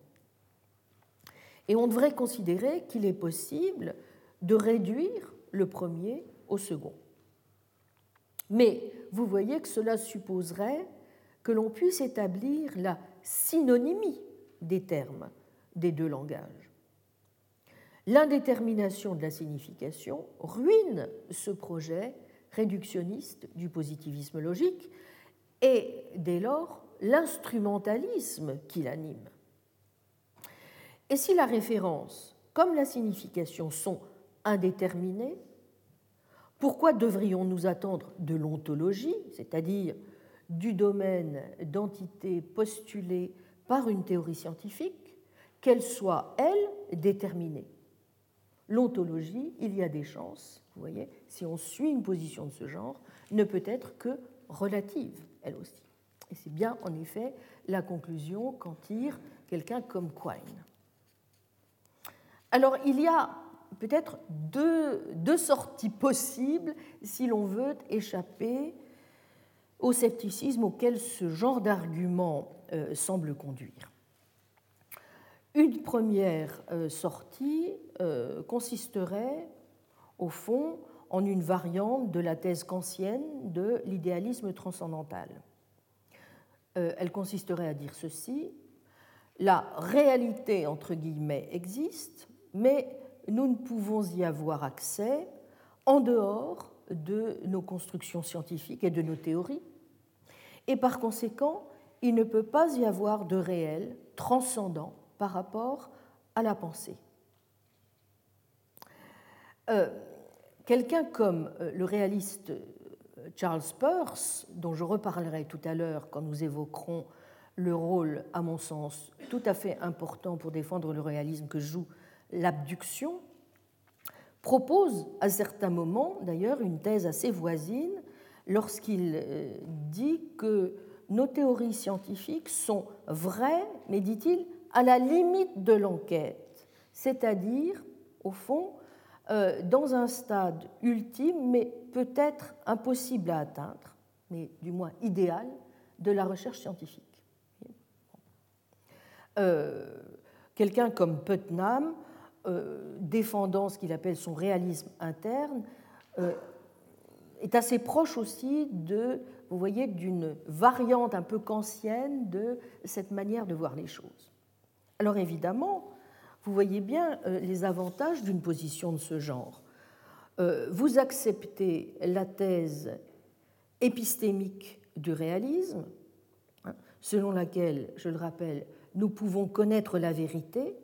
Et on devrait considérer qu'il est possible de réduire le premier au second. Mais vous voyez que cela supposerait l'on puisse établir la synonymie des termes des deux langages. L'indétermination de la signification ruine ce projet réductionniste du positivisme logique et dès lors l'instrumentalisme qui l'anime. Et si la référence comme la signification sont indéterminées, pourquoi devrions-nous attendre de l'ontologie, c'est-à-dire du domaine d'entité postulée par une théorie scientifique, qu'elle soit, elle, déterminée. L'ontologie, il y a des chances, vous voyez, si on suit une position de ce genre, ne peut être que relative, elle aussi. Et c'est bien, en effet, la conclusion qu'en tire quelqu'un comme Quine. Alors il y a peut-être deux, deux, sorties possibles si l'on veut échapper au scepticisme auquel ce genre d'argument euh, semble conduire. Une première euh, sortie euh, consisterait, au fond, en une variante de la thèse kantienne de l'idéalisme transcendantal. elle consisterait à dire ceci la réalité, entre guillemets, existe, mais nous ne pouvons y avoir accès en dehors de nos constructions scientifiques et de nos théories. Et par conséquent, il ne peut pas y avoir de réel transcendant par rapport à la pensée. Euh, quelqu'un comme euh, le réaliste euh, Charles Peirce, dont je reparlerai tout à l'heure quand nous évoquerons le rôle, à mon sens, tout à fait important pour défendre le réalisme que joue l'abduction, propose à certains moments, d'ailleurs, une thèse assez voisine lorsqu'il euh, dit que nos théories scientifiques sont vraies, mais dit-il, à la limite de l'enquête, c'est-à-dire, au fond, euh, dans un stade ultime, mais peut-être impossible à atteindre, mais du moins idéal, de la recherche scientifique. Euh, quelqu'un comme Putnam défendant ce qu'il appelle son réalisme interne, euh, est assez proche aussi de, vous voyez, d'une variante un peu kantienne de cette manière de voir les choses. Alors évidemment, vous voyez bien euh, les avantages d'une position de ce genre. Vous acceptez la thèse épistémique du réalisme, hein, selon laquelle, je le rappelle, nous pouvons connaître la vérité,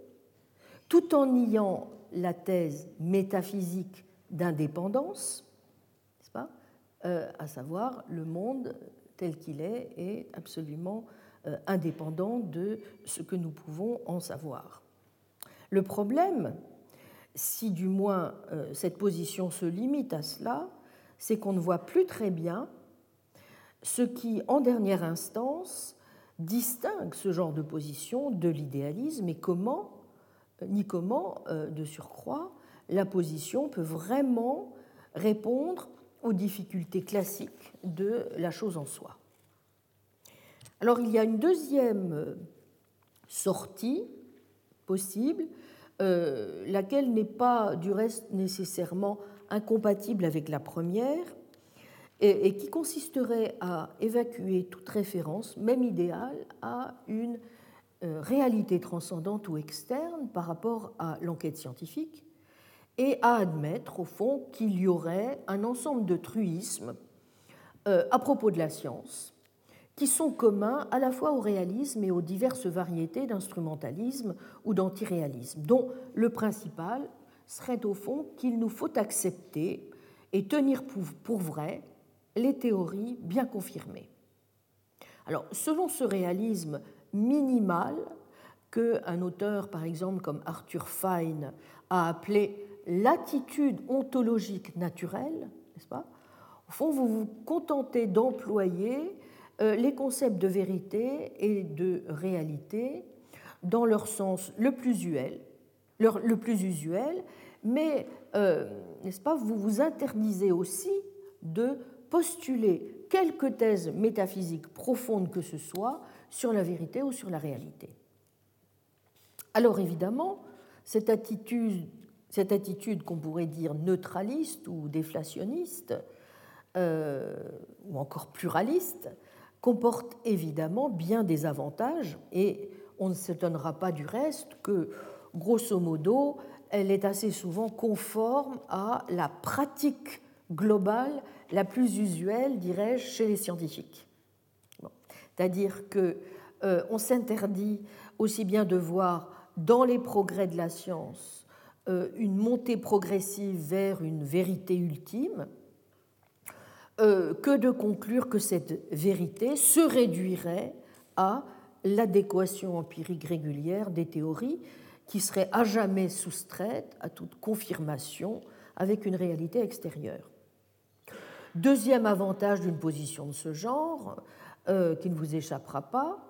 tout en niant la thèse métaphysique d'indépendance, pas euh, à savoir le monde tel qu'il est est absolument euh, indépendant de ce que nous pouvons en savoir. Le problème, si du moins euh, cette position se limite à cela, c'est qu'on ne voit plus très bien ce qui, en dernière instance, distingue ce genre de position de l'idéalisme et comment ni comment, euh, de surcroît, la position peut vraiment répondre aux difficultés classiques de la chose en soi. Alors il y a une deuxième euh, sortie possible, euh, laquelle n'est pas du reste nécessairement incompatible avec la première, et, qui consisterait à évacuer toute référence, même idéale, à une euh, réalité transcendante ou externe par rapport à l'enquête scientifique et à admettre au fond qu'il y aurait un ensemble de truismes euh, à propos de la science qui sont communs à la fois au réalisme et aux diverses variétés d'instrumentalisme ou d'antiréalisme, dont le principal serait au fond qu'il nous faut accepter et tenir pour vrai les théories bien confirmées. Alors, selon ce réalisme minimale qu'un auteur, par exemple, comme Arthur Fine, a appelé l'attitude ontologique naturelle, n'est-ce pas? Au fond, vous vous contentez d'employer euh, les concepts de vérité et de réalité dans leur sens le plus usuel, le plus usuel mais, euh, n'est-ce pas, vous vous interdisez aussi de postuler quelque thèse métaphysique profonde que ce soit sur la vérité ou sur la réalité. Alors évidemment, cette attitude, cette attitude qu'on pourrait dire neutraliste ou déflationniste, euh, ou encore pluraliste, comporte évidemment bien des avantages et on ne s'étonnera pas du reste que, grosso modo, elle est assez souvent conforme à la pratique globale la plus usuelle, dirais-je, chez les scientifiques. C'est-à-dire qu'on euh, s'interdit aussi bien de voir dans les progrès de la science euh, une montée progressive vers une vérité ultime, euh, que de conclure que cette vérité se réduirait à l'adéquation empirique régulière des théories qui seraient à jamais soustraites à toute confirmation avec une réalité extérieure. Deuxième avantage d'une position de ce genre, qui ne vous échappera pas.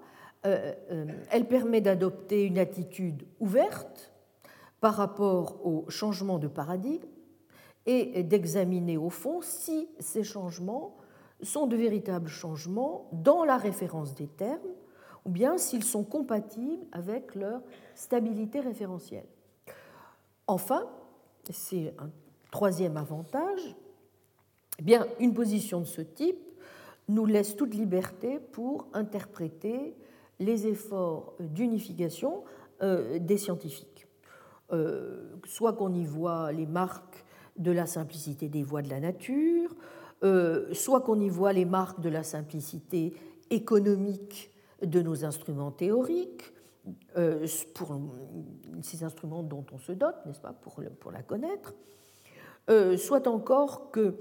Euh, euh, elle permet d'adopter une attitude ouverte par rapport au changement de paradigme et d'examiner au fond si ces changements sont de véritables changements dans la référence des termes ou bien s'ils sont compatibles avec leur stabilité référentielle. Enfin, c'est un troisième avantage, eh bien, une position de ce type nous laisse toute liberté pour interpréter les efforts d'unification euh, des scientifiques. Euh, soit qu'on y voit les marques de la simplicité des voies de la nature, euh, soit qu'on y voit les marques de la simplicité économique de nos instruments théoriques, pour ces instruments dont on se dote, n'est-ce pas, pour, pour, la connaître, soit encore que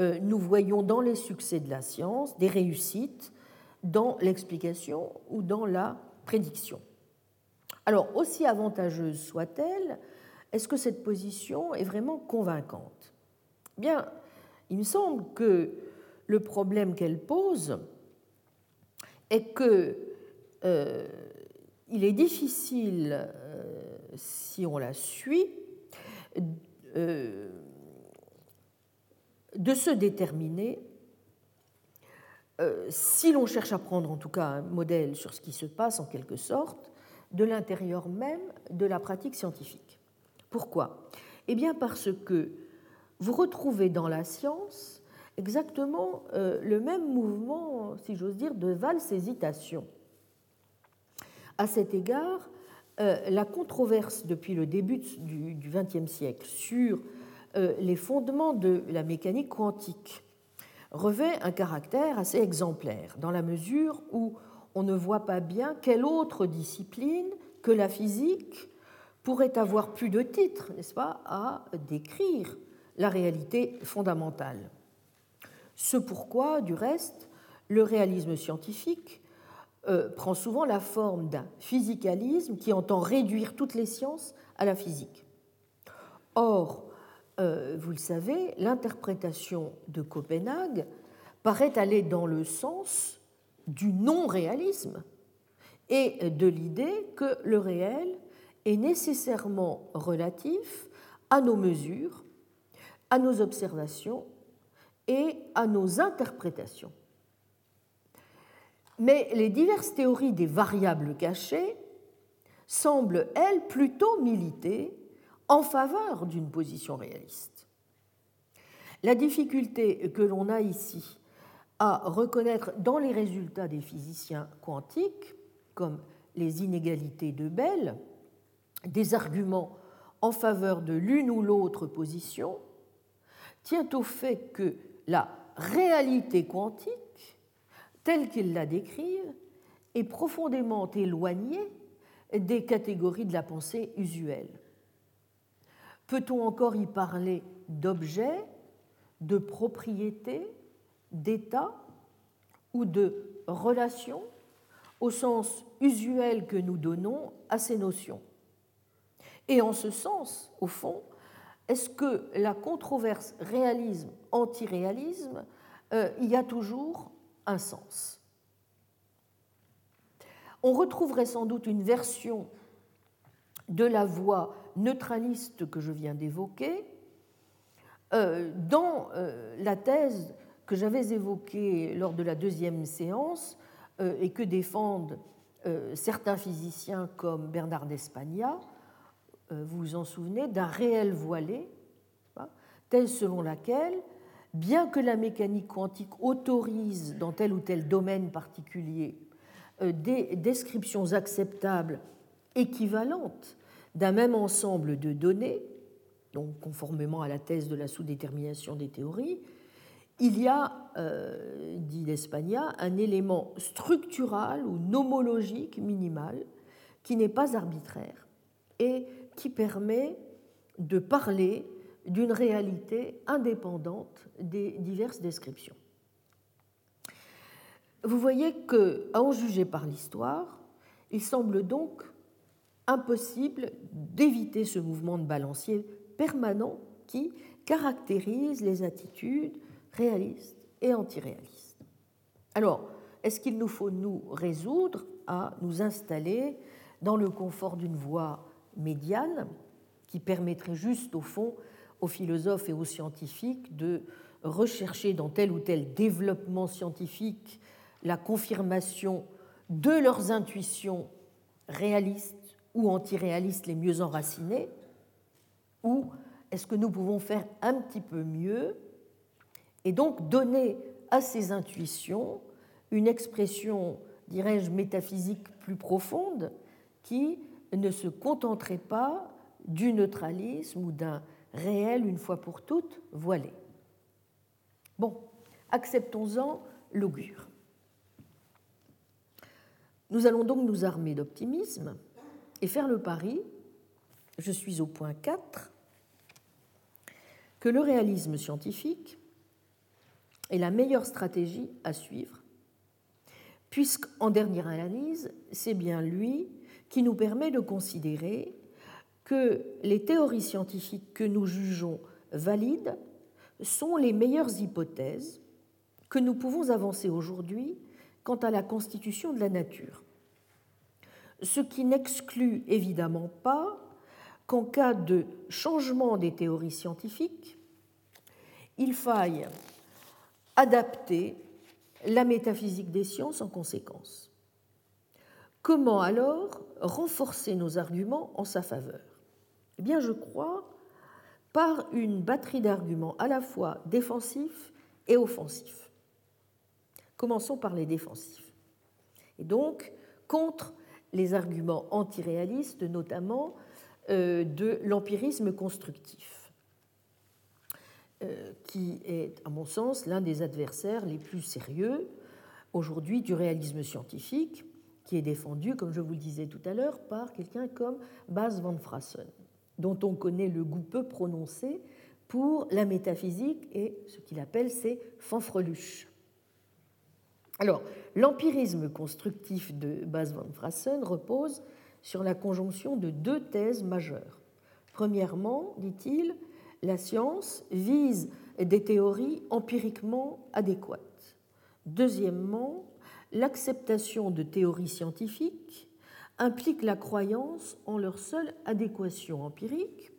nous voyons dans les succès de la science des réussites dans l'explication ou dans la prédiction. Alors, aussi avantageuse soit-elle, est-ce que cette position est vraiment convaincante? Bien, il me semble que le problème qu'elle pose est que euh, il est difficile, euh, si on la suit, euh, de se déterminer euh, si l'on cherche à prendre en tout cas un modèle sur ce qui se passe en quelque sorte de l'intérieur même de la pratique scientifique. Pourquoi? Eh bien parce que vous retrouvez dans la science exactement euh, le même mouvement, si j'ose dire, de valse-hésitation. À cet égard, euh, la controverse depuis le début du XXe siècle sur les fondements de la mécanique quantique revêt un caractère assez exemplaire, dans la mesure où on ne voit pas bien quelle autre discipline que la physique pourrait avoir plus de titres, n'est-ce pas, à décrire la réalité fondamentale. Ce pourquoi, du reste, le réalisme scientifique euh, prend souvent la forme d'un physicalisme qui entend réduire toutes les sciences à la physique. Or, euh, vous le savez, l'interprétation de Copenhague paraît aller dans le sens du non-réalisme et de l'idée que le réel est nécessairement relatif à nos mesures, à nos observations et à nos interprétations. Mais les diverses théories des variables cachées semblent, elles, plutôt militer en faveur d'une position réaliste. La difficulté que l'on a ici à reconnaître dans les résultats des physiciens quantiques, comme les inégalités de Bell, des arguments en faveur de l'une ou l'autre position, tient au fait que la réalité quantique, telle qu'ils la décrivent, est profondément éloignée des catégories de la pensée usuelle. Peut-on encore y parler d'objets, de propriétés, d'état ou de relations au sens usuel que nous donnons à ces notions? Et en ce sens, au fond, est-ce que la controverse réalisme-antiréalisme euh, y a toujours un sens? On retrouverait sans doute une version de la voie neutraliste que je viens d'évoquer euh, dans euh, la thèse que j'avais évoquée lors de la deuxième séance euh, et que défendent certains physiciens comme Bernard d'Espagna, vous vous en souvenez, d'un réel voilé, thèse selon laquelle, bien que la mécanique quantique autorise dans tel ou tel domaine particulier des descriptions acceptables équivalentes d'un même ensemble de données, donc conformément à la thèse de la sous-détermination des théories, il y a, euh, dit l'Espagna, un élément structural ou nomologique minimal qui n'est pas arbitraire et qui permet de parler d'une réalité indépendante des diverses descriptions. Vous voyez que, à en juger par l'histoire, il semble donc impossible d'éviter ce mouvement de balancier permanent qui caractérise les attitudes réalistes et antiréalistes. Alors, est-ce qu'il nous faut nous résoudre à nous installer dans le confort d'une voie médiane qui permettrait juste, au fond, aux philosophes et aux scientifiques de rechercher dans tel ou tel développement scientifique la confirmation de leurs intuitions réalistes ou antiréalistes les mieux enracinées, ou est-ce que nous pouvons faire un petit peu mieux et donc donner à ces intuitions une expression, dirais-je, métaphysique plus profonde qui ne se contenterait pas du neutralisme ou d'un réel, une fois pour toutes, voilé. Bon, acceptons-en l'augure. Nous allons donc nous armer d'optimisme et faire le pari, je suis au point 4, que le réalisme scientifique est la meilleure stratégie à suivre, puisqu'en dernière analyse, c'est bien lui qui nous permet de considérer que les théories scientifiques que nous jugeons valides sont les meilleures hypothèses que nous pouvons avancer aujourd'hui quant à la constitution de la nature. Ce qui n'exclut évidemment pas qu'en cas de changement des théories scientifiques, il faille adapter la métaphysique des sciences en conséquence. Comment alors renforcer nos arguments en sa faveur? Eh bien, je crois par une batterie d'arguments à la fois défensifs et offensifs. Commençons par les défensifs. Et donc, contre les arguments antiréalistes, notamment euh, de l'empirisme constructif, euh, qui est, à mon sens, l'un des adversaires les plus sérieux aujourd'hui du réalisme scientifique, qui est défendu, comme je vous le disais tout à l'heure, par quelqu'un comme Bas van Frassen, dont on connaît le goût peu prononcé pour la métaphysique et ce qu'il appelle ses fanfreluches. Alors, l'empirisme constructif de Bas van Frassen repose sur la conjonction de deux thèses majeures. Premièrement, dit-il, la science vise des théories empiriquement adéquates. Deuxièmement, l'acceptation de théories scientifiques implique la croyance en leur seule adéquation empirique,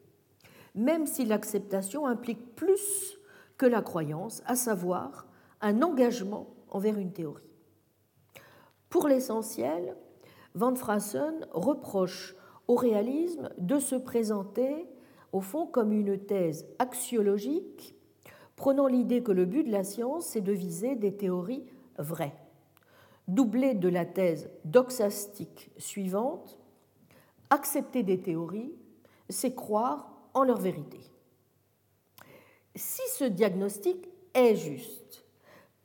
même si l'acceptation implique plus que la croyance, à savoir un engagement envers une théorie. Pour l'essentiel, Van Frassen reproche au réalisme de se présenter au fond comme une thèse axiologique, prenant l'idée que le but de la science, c'est de viser des théories vraies doublée de la thèse doxastique suivante, accepter des théories, c'est croire en leur vérité. Si ce diagnostic est juste,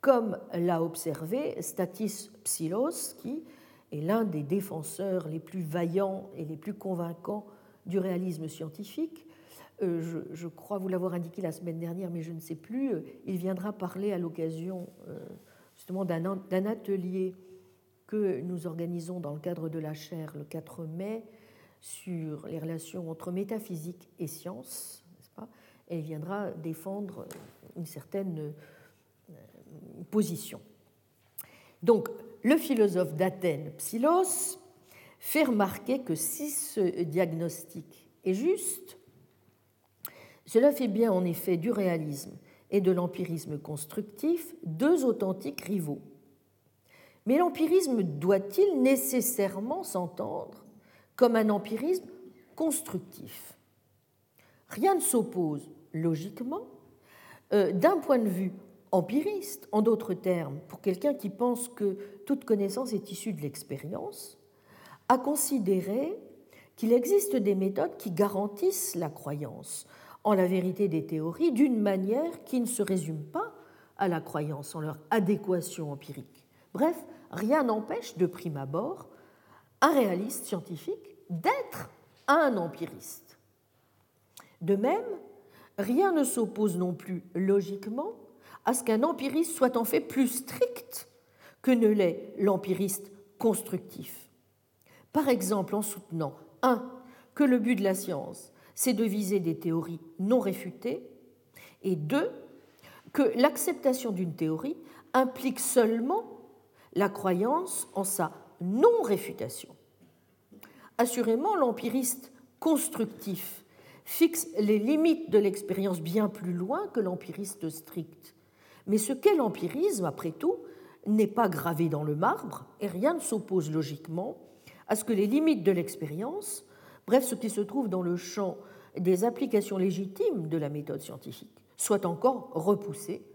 comme l'a observé Statis Psilos, qui est l'un des défenseurs les plus vaillants et les plus convaincants du réalisme scientifique, euh, je, crois vous l'avoir indiqué la semaine dernière, mais je ne sais plus, euh, il viendra parler à l'occasion euh, justement d'un atelier que nous organisons dans le cadre de la chaire le 4 mai sur les relations entre métaphysique et science, et il viendra défendre une certaine Donc, le philosophe d'Athènes, Psylos, fait remarquer que si ce diagnostic est juste, cela fait bien en effet du réalisme et de l'empirisme constructif deux authentiques rivaux. Mais l'empirisme doit-il nécessairement s'entendre comme un empirisme constructif? Rien ne s'oppose logiquement. Euh, d'un point de vue empiriste, en d'autres termes, pour quelqu'un qui pense que toute connaissance est issue de l'expérience, à considérer qu'il existe des méthodes qui garantissent la croyance en la vérité des théories d'une manière qui ne se résume pas à la croyance en leur adéquation empirique. Bref, rien n'empêche de prime abord un réaliste scientifique d'être un empiriste. De même, rien ne s'oppose non plus logiquement à ce qu'un empiriste soit en fait plus strict que ne l'est l'empiriste constructif. Par exemple, en soutenant 1. que le but de la science c'est de viser des théories non réfutées, et deux, que l'acceptation d'une théorie implique seulement la croyance en sa non-réfutation. Assurément, l'empiriste constructif fixe les limites de l'expérience bien plus loin que l'empiriste strict. Mais ce qu'est l'empirisme, après tout, n'est pas gravé dans le marbre et rien ne s'oppose logiquement à ce que les limites de l'expérience, bref, ce qui se trouve dans le champ des applications légitimes de la méthode scientifique, soient encore repoussées,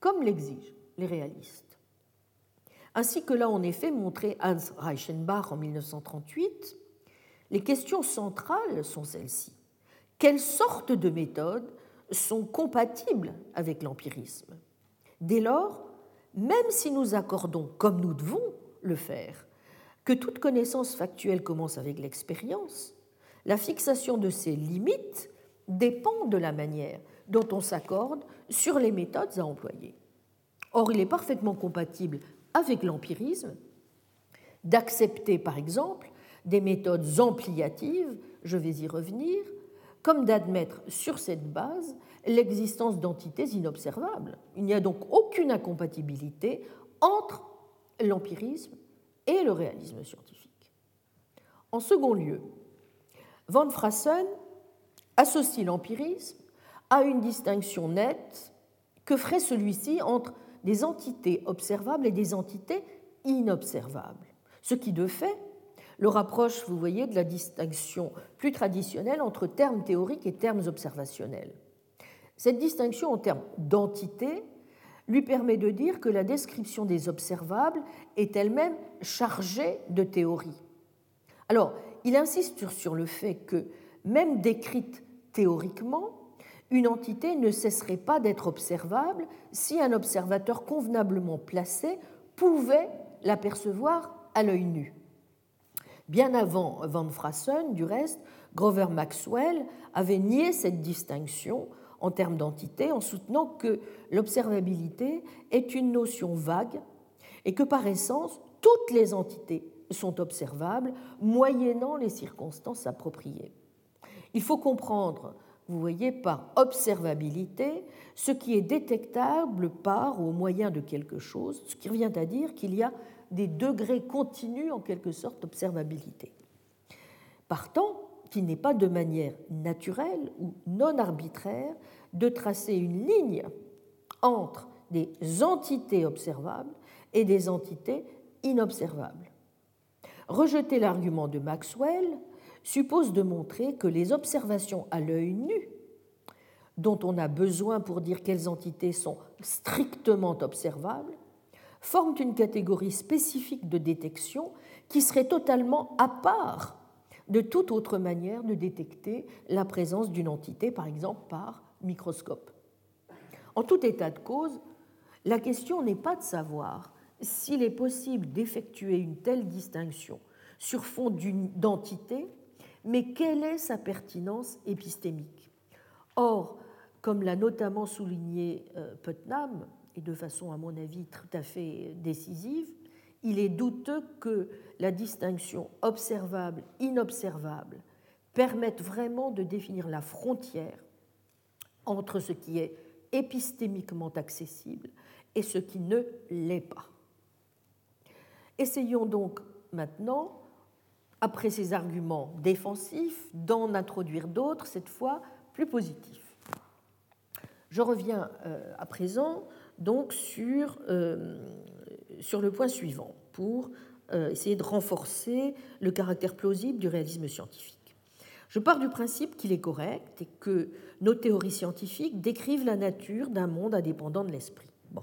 comme l'exigent les réalistes. Ainsi que l'a en effet montré Hans Reichenbach en 1938, les questions centrales sont celles-ci. Quelles sortes de méthodes sont compatibles avec l'empirisme? Dès lors, même si nous accordons, comme nous devons le faire, que toute connaissance factuelle commence avec l'expérience, la fixation de ces limites dépend de la manière dont on s'accorde sur les méthodes à employer. Or, il est parfaitement compatible avec l'empirisme d'accepter, par exemple, des méthodes ampliatives, je vais y revenir, comme d'admettre sur cette base l'existence d'entités inobservables. Il n'y a donc aucune incompatibilité entre l'empirisme et le réalisme scientifique. En second lieu, Van Frassen associe l'empirisme à une distinction nette que ferait celui-ci entre des entités observables et des entités inobservables, ce qui de fait le rapproche, vous voyez, de la distinction plus traditionnelle entre termes théoriques et termes observationnels. Cette distinction en termes d'entité lui permet de dire que la description des observables est elle-même chargée de théorie. Alors, il insiste sur le fait que, même décrite théoriquement, une entité ne cesserait pas d'être observable si un observateur convenablement placé pouvait l'apercevoir à l'œil nu. Bien avant Van Frassen, du reste, Grover Maxwell avait nié cette distinction en termes d'entité en soutenant que l'observabilité est une notion vague et que par essence, toutes les entités sont observables moyennant les circonstances appropriées. Il faut comprendre, vous voyez, par observabilité, ce qui est détectable par ou au moyen de quelque chose, ce qui revient à dire qu'il y a des degrés continus en quelque sorte d'observabilité. Partant, qu'il n'est pas de manière naturelle ou non arbitraire de tracer une ligne entre des entités observables et des entités inobservables. Rejeter l'argument de Maxwell suppose de montrer que les observations à l'œil nu, dont on a besoin pour dire quelles entités sont strictement observables, forment une catégorie spécifique de détection qui serait totalement à part de toute autre manière de détecter la présence d'une entité, par exemple par microscope. En tout état de cause, la question n'est pas de savoir s'il est possible d'effectuer une telle distinction sur fond d'entité, mais quelle est sa pertinence épistémique. Or, comme l'a notamment souligné euh, Putnam, et de façon à mon avis tout à fait décisive, il est douteux que la distinction observable-inobservable permette vraiment de définir la frontière entre ce qui est épistémiquement accessible et ce qui ne l'est pas. Essayons donc maintenant, après ces arguments défensifs, d'en introduire d'autres, cette fois plus positifs. Je reviens euh, à présent donc sur euh, sur le point suivant pour euh, essayer de renforcer le caractère plausible du réalisme scientifique. Je pars du principe qu'il est correct et que nos théories scientifiques décrivent la nature d'un monde indépendant de l'esprit. Bon.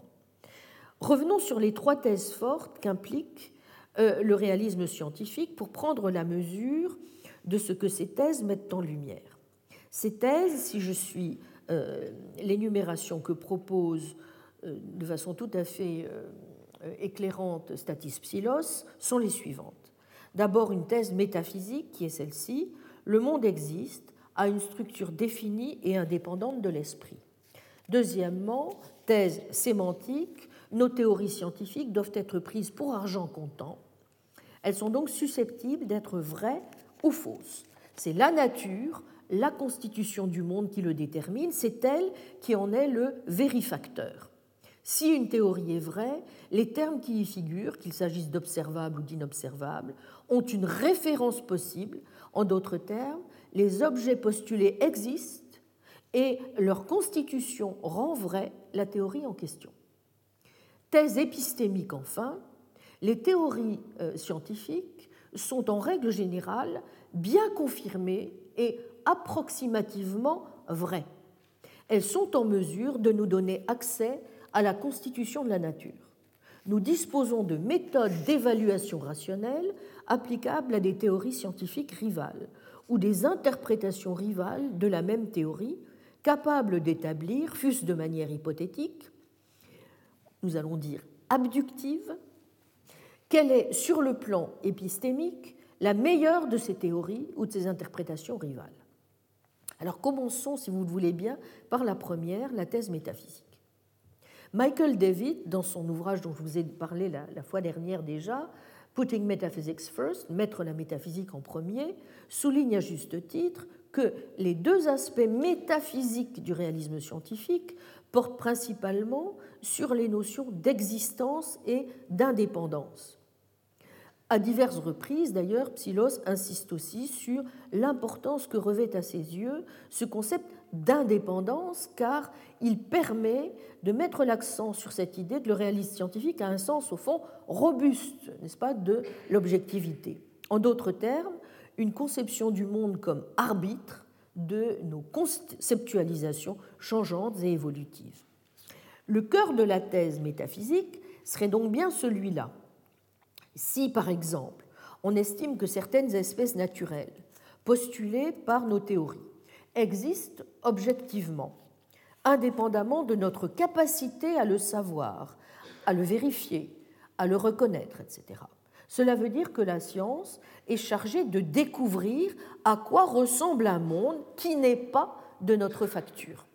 Revenons sur les trois thèses fortes qu'implique euh, le réalisme scientifique pour prendre la mesure de ce que ces thèses mettent en lumière. Ces thèses, si je suis l'énumération que propose de façon tout à fait euh, éclairantes Statis Psilos sont les suivantes. D'abord une thèse métaphysique qui est celle-ci, le monde existe, a une structure définie et indépendante de l'esprit. Deuxièmement, thèse sémantique, nos théories scientifiques doivent être prises pour argent comptant. Elles sont donc susceptibles d'être vraies ou fausses. C'est la nature, la constitution du monde qui le détermine, c'est elle qui en est le vérifacteur. Si une théorie est vraie, les termes qui y figurent, qu'il s'agisse d'observables ou d'inobservables, ont une référence possible. En d'autres termes, les objets postulés existent et leur constitution rend vraie la théorie en question. Thèse épistémique enfin, les théories euh, scientifiques sont en règle générale bien confirmées et approximativement vraies. Elles sont en mesure de nous donner accès à la constitution de la nature. Nous disposons de méthodes d'évaluation rationnelle applicables à des théories scientifiques rivales ou des interprétations rivales de la même théorie, capables d'établir, fût-ce de manière hypothétique, nous allons dire abductive, quelle est, sur le plan épistémique, la meilleure de ces théories ou de ces interprétations rivales. Alors commençons, si vous le voulez bien, par la première, la thèse métaphysique. Michael David, dans son ouvrage dont je vous ai parlé la, fois dernière déjà, Putting Metaphysics First, mettre la métaphysique en premier, souligne à juste titre que les deux aspects métaphysiques du réalisme scientifique portent principalement sur les notions d'existence et d'indépendance. À diverses reprises, d'ailleurs, Psylos insiste aussi sur l'importance que revêt à ses yeux ce concept d'indépendance, car il permet de mettre l'accent sur cette idée que le réalisme scientifique a un sens, au fond, robuste, n'est-ce pas, de l'objectivité. En d'autres termes, une conception du monde comme arbitre de nos conceptualisations changeantes et évolutives. Le cœur de la thèse métaphysique serait donc bien celui-là si, par exemple, on estime que certaines espèces naturelles, postulées par nos théories, existent objectivement, indépendamment de notre capacité à le savoir, à le vérifier, à le reconnaître, etc. Cela veut dire que la science est chargée de découvrir à quoi ressemble un monde qui n'est pas de notre facture.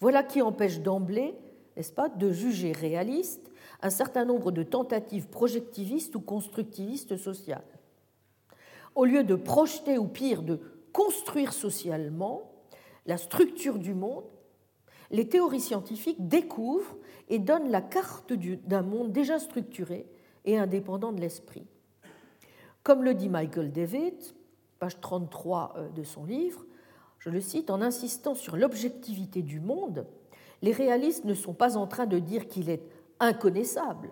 Voilà qui empêche d'emblée, n'est-ce pas, de juger réaliste un certain nombre de tentatives projectivistes ou constructivistes sociales. Au lieu de projeter ou pire de construire socialement la structure du monde, les théories scientifiques découvrent et donnent la carte d'un monde déjà structuré et indépendant de l'esprit. Comme le dit Michael David, page 33 euh, de son livre, je le cite, en insistant sur l'objectivité du monde, les réalistes ne sont pas en train de dire qu'il est inconnaissable.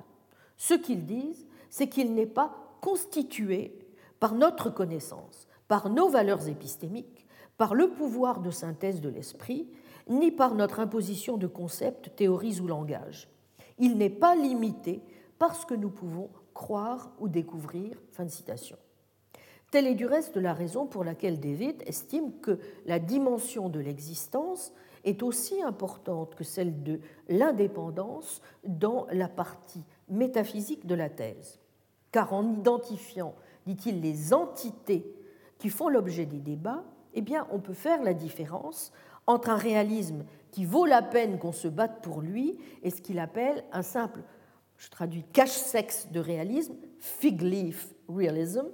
Ce qu'ils disent, c'est qu'il n'est pas constitué par notre connaissance, par nos valeurs épistémiques, par le pouvoir de synthèse de l'esprit, ni par notre imposition de concepts, théories ou langages. Il n'est pas limité parce que nous pouvons croire ou découvrir. Fin de citation. Telle est du reste la raison pour laquelle David estime que la dimension de l'existence est aussi importante que celle de l'indépendance dans la partie métaphysique de la thèse. Car en identifiant, dit-il, les entités qui font l'objet des débats, eh bien, on peut faire la différence entre un réalisme qui vaut la peine qu'on se batte pour lui et ce qu'il appelle un simple, je traduis cache-sexe de réalisme, fig leaf realism,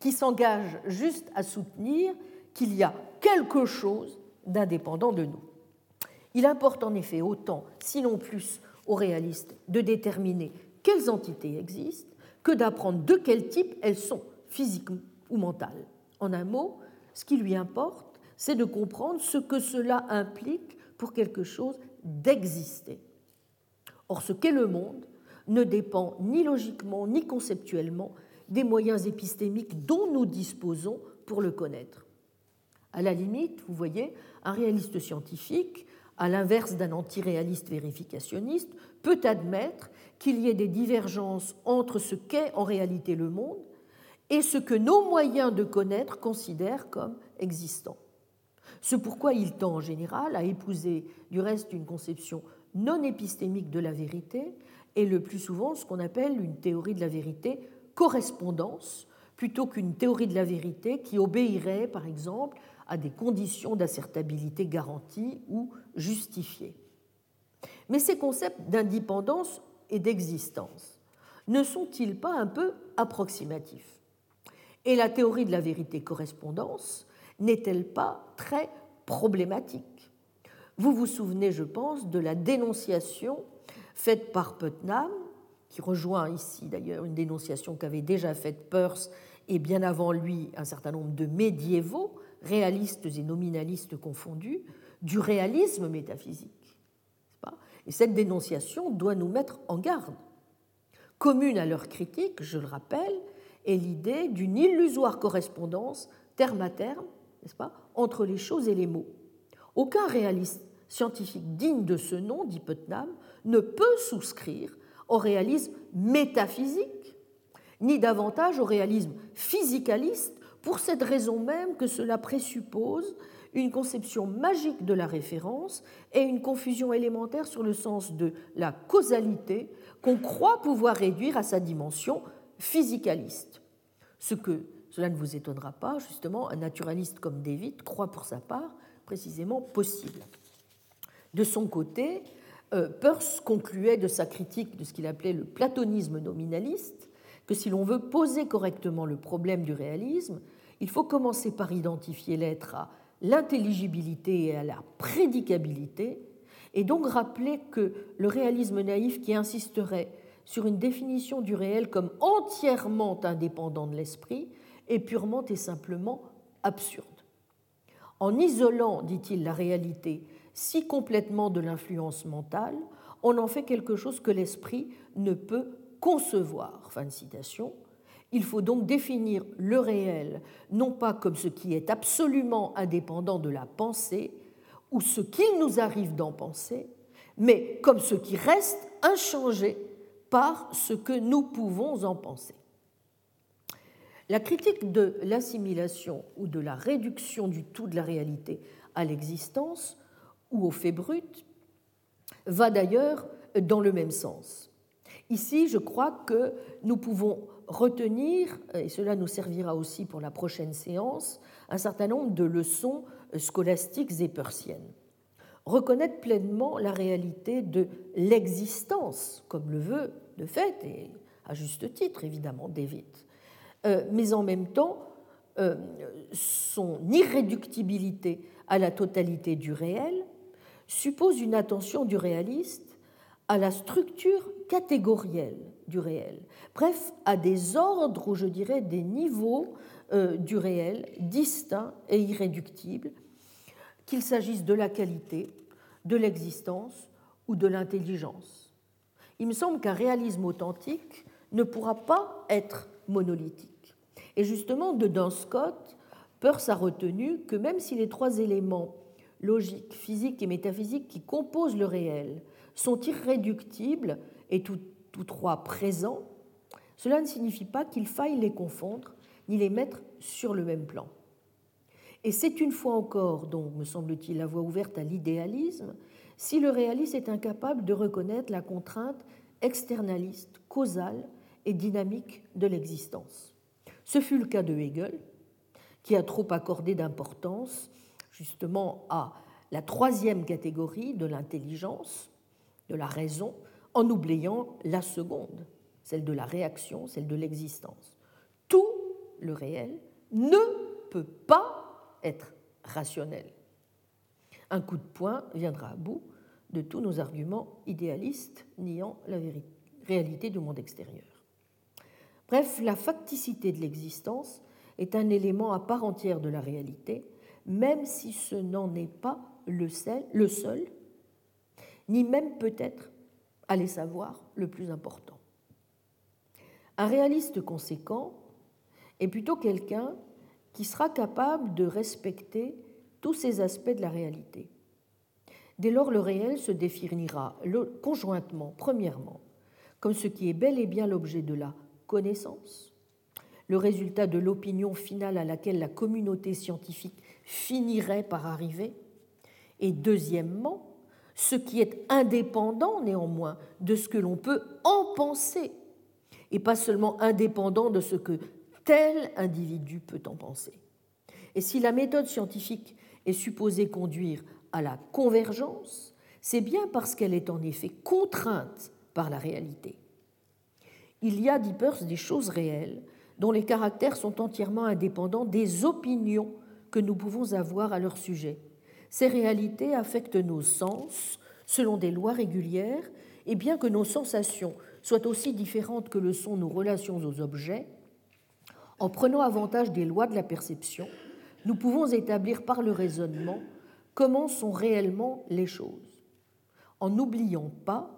qui s'engage juste à soutenir qu'il y a quelque chose d'indépendant de nous. Il importe en effet autant, sinon plus, aux réalistes de déterminer quelles entités existent que d'apprendre de quel type elles sont, physiques ou mentales. En un mot, ce qui lui importe, c'est de comprendre ce que cela implique pour quelque chose d'exister. Or, ce qu'est le monde ne dépend ni logiquement ni conceptuellement des moyens épistémiques dont nous disposons pour le connaître. À la limite, vous voyez, un réaliste scientifique, à l'inverse d'un antiréaliste vérificationniste, peut admettre qu'il y ait des divergences entre ce qu'est en réalité le monde et ce que nos moyens de connaître considèrent comme existant. Ce pourquoi il tend en général à épouser du reste une conception non épistémique de la vérité et le plus souvent ce qu'on appelle une théorie de la vérité correspondance plutôt qu'une théorie de la vérité qui obéirait, par exemple, à des conditions d'assertabilité garanties ou justifiées. Mais ces concepts d'indépendance et d'existence ne sont-ils pas un peu approximatifs? Et la théorie de la vérité-correspondance n'est-elle pas très problématique? Vous vous souvenez, je pense, de la dénonciation faite par Putnam, qui rejoint ici d'ailleurs une dénonciation qu'avait déjà faite Peirce et bien avant lui un certain nombre de médiévaux réalistes et nominalistes confondus, du réalisme métaphysique. Et cette dénonciation doit nous mettre en garde. Commune à leur critique, je le rappelle, est l'idée d'une illusoire correspondance terme à terme, n'est-ce pas, entre les choses et les mots. Aucun réaliste scientifique digne de ce nom, dit Putnam, ne peut souscrire au réalisme métaphysique, ni davantage au réalisme physicaliste, pour cette raison même que cela présuppose une conception magique de la référence et une confusion élémentaire sur le sens de la causalité qu'on croit pouvoir réduire à sa dimension physicaliste. Ce que, cela ne vous étonnera pas, justement, un naturaliste comme David croit pour sa part précisément possible. De son côté, euh, Peirce concluait de sa critique de ce qu'il appelait le platonisme nominaliste que si l'on veut poser correctement le problème du réalisme, il faut commencer par identifier l'être à l'intelligibilité et à la prédicabilité, et donc rappeler que le réalisme naïf qui insisterait sur une définition du réel comme entièrement indépendant de l'esprit est purement et simplement absurde. En isolant, dit-il, la réalité si complètement de l'influence mentale, on en fait quelque chose que l'esprit ne peut concevoir. Fin de citation. Il faut donc définir le réel non pas comme ce qui est absolument indépendant de la pensée ou ce qu'il nous arrive d'en penser, mais comme ce qui reste inchangé par ce que nous pouvons en penser. La critique de l'assimilation ou de la réduction du tout de la réalité à l'existence ou au fait brut va d'ailleurs dans le même sens. Ici, je crois que nous pouvons retenir, et cela nous servira aussi pour la prochaine séance, un certain nombre de leçons scolastiques et persiennes. Reconnaître pleinement la réalité de l'existence, comme le veut de fait, et à juste titre évidemment, David, euh, mais en même temps euh, son irréductibilité à la totalité du réel suppose une attention du réaliste à la structure catégorielle du réel, bref, à des ordres ou je dirais des niveaux euh, du réel distincts et irréductibles, qu'il s'agisse de la qualité, de l'existence ou de l'intelligence. Il me semble qu'un réalisme authentique ne pourra pas être monolithique. Et justement, de Duns Scott, Peirce a retenu que même si les trois éléments logiques, physiques et métaphysiques qui composent le réel sont irréductibles et tous trois présents, cela ne signifie pas qu'il faille les confondre ni les mettre sur le même plan. Et c'est une fois encore, donc, me semble-t-il, la voie ouverte à l'idéalisme, si le réaliste est incapable de reconnaître la contrainte externaliste, causale et dynamique de l'existence. Ce fut le cas de Hegel, qui a trop accordé d'importance justement à la troisième catégorie de l'intelligence, de la raison, en oubliant la seconde, celle de la réaction, celle de l'existence. Tout le réel ne peut pas être rationnel. Un coup de poing viendra à bout de tous nos arguments idéalistes niant la réalité du monde extérieur. Bref, la facticité de l'existence est un élément à part entière de la réalité même si ce n'en est pas le seul, ni même peut-être, allez savoir, le plus important. Un réaliste conséquent est plutôt quelqu'un qui sera capable de respecter tous ces aspects de la réalité. Dès lors, le réel se définira conjointement, premièrement, comme ce qui est bel et bien l'objet de la connaissance, le résultat de l'opinion finale à laquelle la communauté scientifique finirait par arriver, et deuxièmement, ce qui est indépendant néanmoins de ce que l'on peut en penser, et pas seulement indépendant de ce que tel individu peut en penser. Et si la méthode scientifique est supposée conduire à la convergence, c'est bien parce qu'elle est en effet contrainte par la réalité. Il y a, dit Peirce, des choses réelles dont les caractères sont entièrement indépendants des opinions que nous pouvons avoir à leur sujet. Ces réalités affectent nos sens selon des lois régulières, et bien que nos sensations soient aussi différentes que le sont nos relations aux objets, en prenant avantage des lois de la perception, nous pouvons établir par le raisonnement comment sont réellement les choses, en n'oubliant pas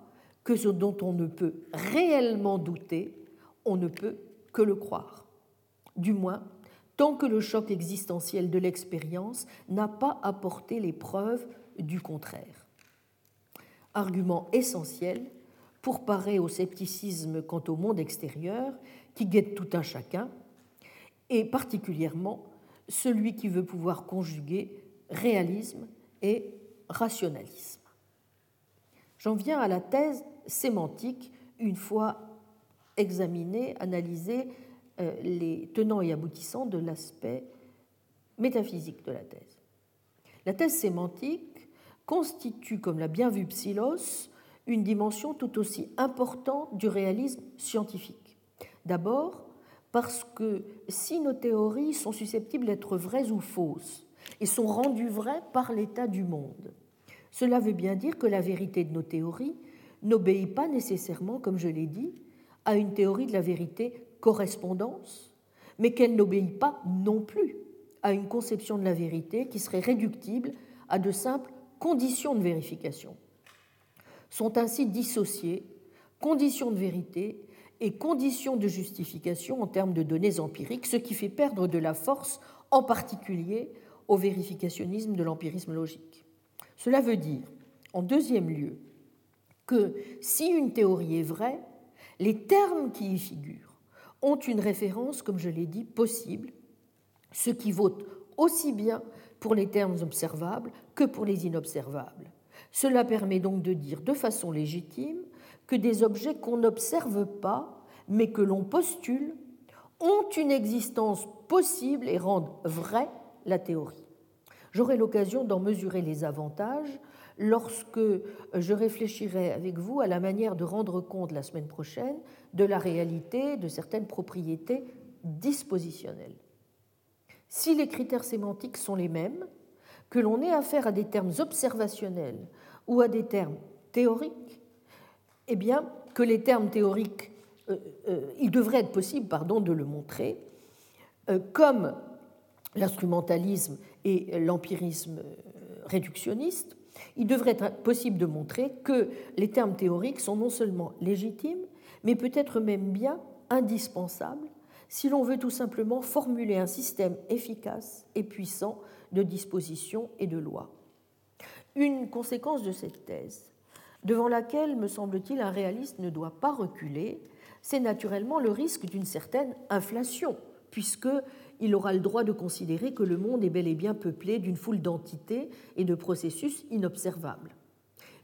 que ce dont on ne peut réellement douter, on ne peut que le croire. Du moins, tant que le choc existentiel de l'expérience n'a pas apporté les preuves du contraire. Argument essentiel pour parer au scepticisme quant au monde extérieur qui guette tout un chacun, et particulièrement celui qui veut pouvoir conjuguer réalisme et rationalisme. J'en viens à la thèse sémantique une fois examiné, analysé euh, les tenants et aboutissants de l'aspect métaphysique de la thèse. La thèse sémantique constitue, comme l'a bien vu Psylos, une dimension tout aussi importante du réalisme scientifique. D'abord, parce que si nos théories sont susceptibles d'être vraies ou fausses, et sont rendues vraies par l'état du monde, cela veut bien dire que la vérité de nos théories n'obéit pas nécessairement, comme je l'ai dit, à une théorie de la vérité correspondance, mais qu'elle n'obéit pas non plus à une conception de la vérité qui serait réductible à de simples conditions de vérification. Sont ainsi dissociées conditions de vérité et conditions de justification en termes de données empiriques, ce qui fait perdre de la force, en particulier au vérificationnisme de l'empirisme logique. Cela veut dire, en deuxième lieu, que si une théorie est vraie, les termes qui y figurent ont une référence, comme je l'ai dit, possible, ce qui vaut aussi bien pour les termes observables que pour les inobservables. Cela permet donc de dire de façon légitime que des objets qu'on n'observe pas, mais que l'on postule, ont une existence possible et rendent vraie la théorie. J'aurai l'occasion d'en mesurer les avantages lorsque je réfléchirai avec vous à la manière de rendre compte la semaine prochaine de la réalité de certaines propriétés dispositionnelles. Si les critères sémantiques sont les mêmes, que l'on ait affaire à des termes observationnels ou à des termes théoriques, eh bien, que les termes théoriques, euh, euh, il devrait être possible, pardon, de le montrer, euh, comme l'instrumentalisme et l'empirisme réductionniste, il devrait être possible de montrer que les termes théoriques sont non seulement légitimes, mais peut-être même bien indispensables si l'on veut tout simplement formuler un système efficace et puissant de dispositions et de lois. Une conséquence de cette thèse, devant laquelle, me semble-t-il, un réaliste ne doit pas reculer, c'est naturellement le risque d'une certaine inflation, puisque il aura le droit de considérer que le monde est bel et bien peuplé d'une foule d'entités et de processus inobservables.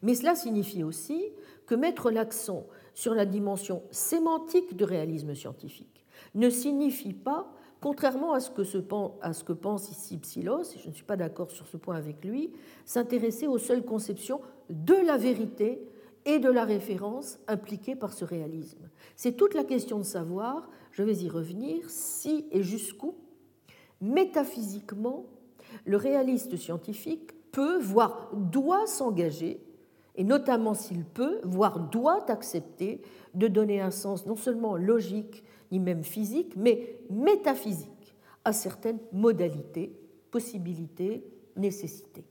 Mais cela signifie aussi que mettre l'accent sur la dimension sémantique du réalisme scientifique ne signifie pas, contrairement à ce que, pense ici Psylos, et je ne suis pas d'accord sur ce point avec lui, s'intéresser aux seules conceptions de la vérité et de la référence impliquée par ce réalisme. C'est toute la question de savoir, je vais y revenir, si et jusqu'où métaphysiquement, le réaliste scientifique peut, voire doit s'engager, et notamment s'il peut, voire doit accepter de donner un sens non seulement logique, même physique, mais métaphysique à certaines modalités, possibilités, nécessités.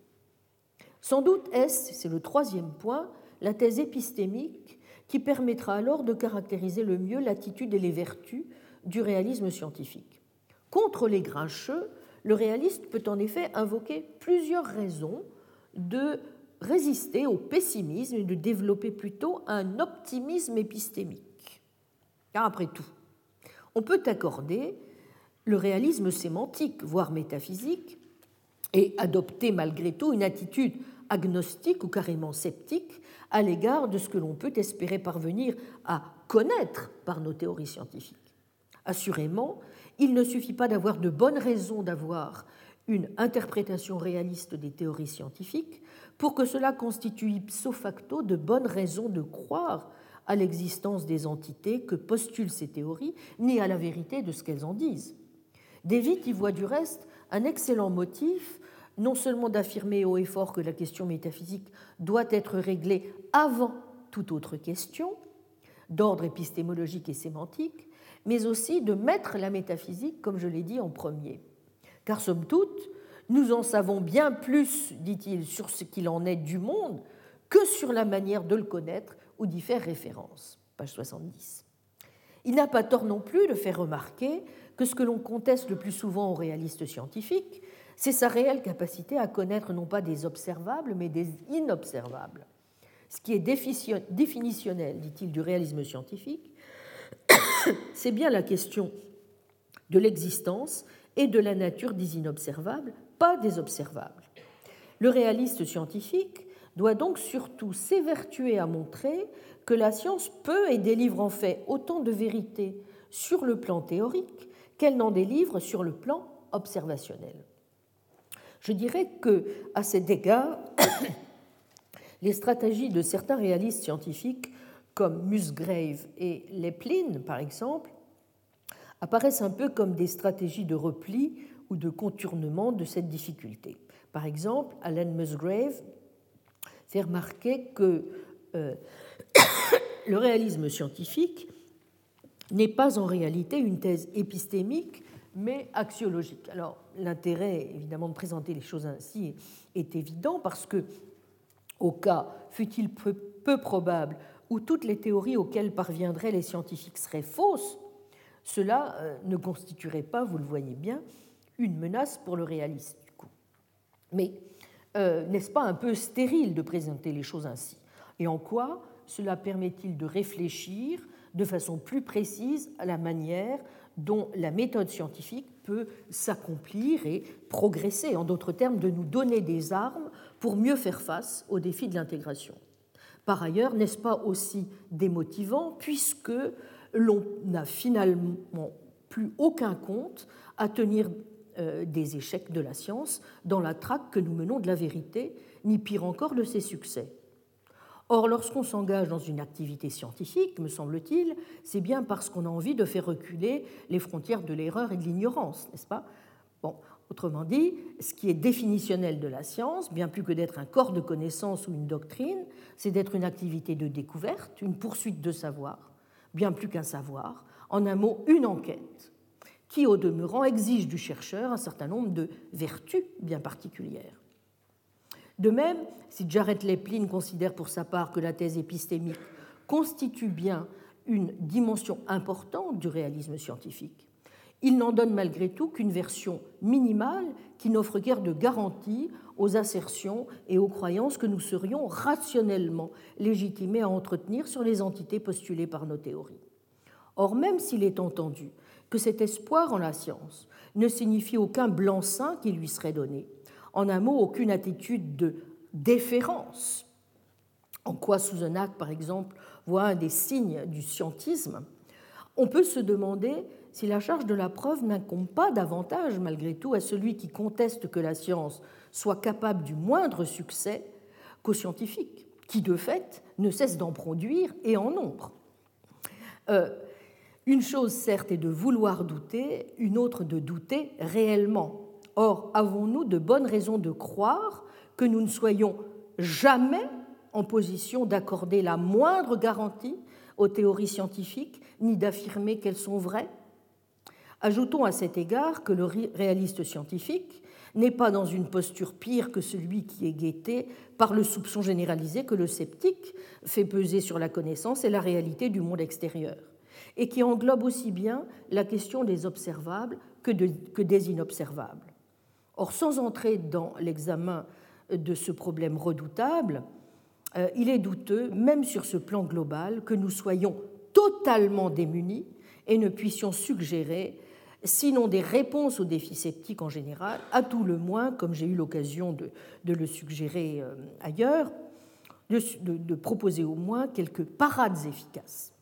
Sans doute est-ce, c'est le troisième point, la thèse épistémique qui permettra alors de caractériser le mieux l'attitude et les vertus du réalisme scientifique. Contre les grincheux, le réaliste peut en effet invoquer plusieurs raisons de résister au pessimisme et de développer plutôt un optimisme épistémique. Car après tout, on peut accorder le réalisme sémantique, voire métaphysique, et adopter malgré tout une attitude agnostique ou carrément sceptique à l'égard de ce que l'on peut espérer parvenir à connaître par nos théories scientifiques. Assurément, il ne suffit pas d'avoir de bonnes raisons d'avoir une interprétation réaliste des théories scientifiques pour que cela constitue ipso facto de bonnes raisons de croire à l'existence des entités que postulent ces théories, ni à la vérité de ce qu'elles en disent. David y voit du reste un excellent motif, non seulement d'affirmer haut et fort que la question métaphysique doit être réglée avant toute autre question, d'ordre épistémologique et sémantique, mais aussi de mettre la métaphysique, comme je l'ai dit, en premier. Car somme toute, nous en savons bien plus, dit-il, sur ce qu'il en est du monde que sur la manière de le connaître ou d'y faire référence. Page 70. Il n'a pas tort non plus de faire remarquer que ce que l'on conteste le plus souvent aux réalistes scientifiques, c'est sa réelle capacité à connaître non pas des observables, mais des inobservables. Ce qui est définitionnel, dit-il, du réalisme scientifique, c'est bien la question de l'existence et de la nature des inobservables, pas des observables. Le réaliste scientifique doit donc surtout s'évertuer à montrer que la science peut et délivre en fait autant de vérités sur le plan théorique qu'elle n'en délivre sur le plan observationnel. Je dirais que, à cet égard, les stratégies de certains réalistes scientifiques, comme Musgrave et Leplin, par exemple, apparaissent un peu comme des stratégies de repli ou de contournement de cette difficulté. Par exemple, Alan Musgrave fait remarquer que euh, le réalisme scientifique n'est pas en réalité une thèse épistémique, mais axiologique. Alors, l'intérêt, évidemment, de présenter les choses ainsi est, évident parce que, au cas, fût-il peu, probable, où toutes les théories auxquelles parviendraient les scientifiques seraient fausses, cela euh, ne constituerait pas, vous le voyez bien, une menace pour le réaliste. Du coup. Mais euh, n'est-ce pas un peu stérile de présenter les choses ainsi? Et en quoi cela permet-il de réfléchir de façon plus précise à la manière dont la méthode scientifique peut s'accomplir et progresser, en d'autres termes, de nous donner des armes pour mieux faire face aux défis de l'intégration. Par ailleurs, n'est-ce pas aussi démotivant puisque l'on n'a finalement plus aucun compte à tenir des échecs de la science dans la traque que nous menons de la vérité, ni pire encore de ses succès. Or, lorsqu'on s'engage dans une activité scientifique, me semble-t-il, c'est bien parce qu'on a envie de faire reculer les frontières de l'erreur et de l'ignorance, n'est-ce pas? Bon, autrement dit, ce qui est définitionnel de la science, bien plus que d'être un corps de connaissances ou une doctrine, c'est d'être une activité de découverte, une poursuite de savoir, bien plus qu'un savoir, en un mot, une enquête, qui, au demeurant, exige du chercheur un certain nombre de vertus bien particulières. De même, si Jared Leplin considère pour sa part que la thèse épistémique constitue bien une dimension importante du réalisme scientifique, il n'en donne malgré tout qu'une version minimale qui n'offre guère de garantie aux assertions et aux croyances que nous serions rationnellement légitimés à entretenir sur les entités postulées par nos théories. Or, même s'il est entendu que cet espoir en la science ne signifie aucun blanc-seing qui lui serait donné, en un mot, aucune attitude de déférence, en quoi Suzenac, par exemple, voit un des signes du scientisme, on peut se demander si la charge de la preuve n'incombe pas davantage, malgré tout, à celui qui conteste que la science soit capable du moindre succès qu'aux scientifiques, qui, de fait, ne cessent d'en produire et en nombre. Euh, une chose, certes, est de vouloir douter, une autre de douter réellement. Or, avons-nous de bonnes raisons de croire que nous ne soyons jamais en position d'accorder la moindre garantie aux théories scientifiques, ni d'affirmer qu'elles sont vraies? Ajoutons à cet égard que le réaliste scientifique n'est pas dans une posture pire que celui qui est guetté par le soupçon généralisé que le sceptique fait peser sur la connaissance et la réalité du monde extérieur, et qui englobe aussi bien la question des observables que, des inobservables. Or, sans entrer dans l'examen de ce problème redoutable, euh, il est douteux, même sur ce plan global, que nous soyons totalement démunis et ne puissions suggérer, sinon des réponses aux défis sceptiques en général, à tout le moins, comme j'ai eu l'occasion de, le suggérer euh, ailleurs, de proposer au moins quelques parades efficaces.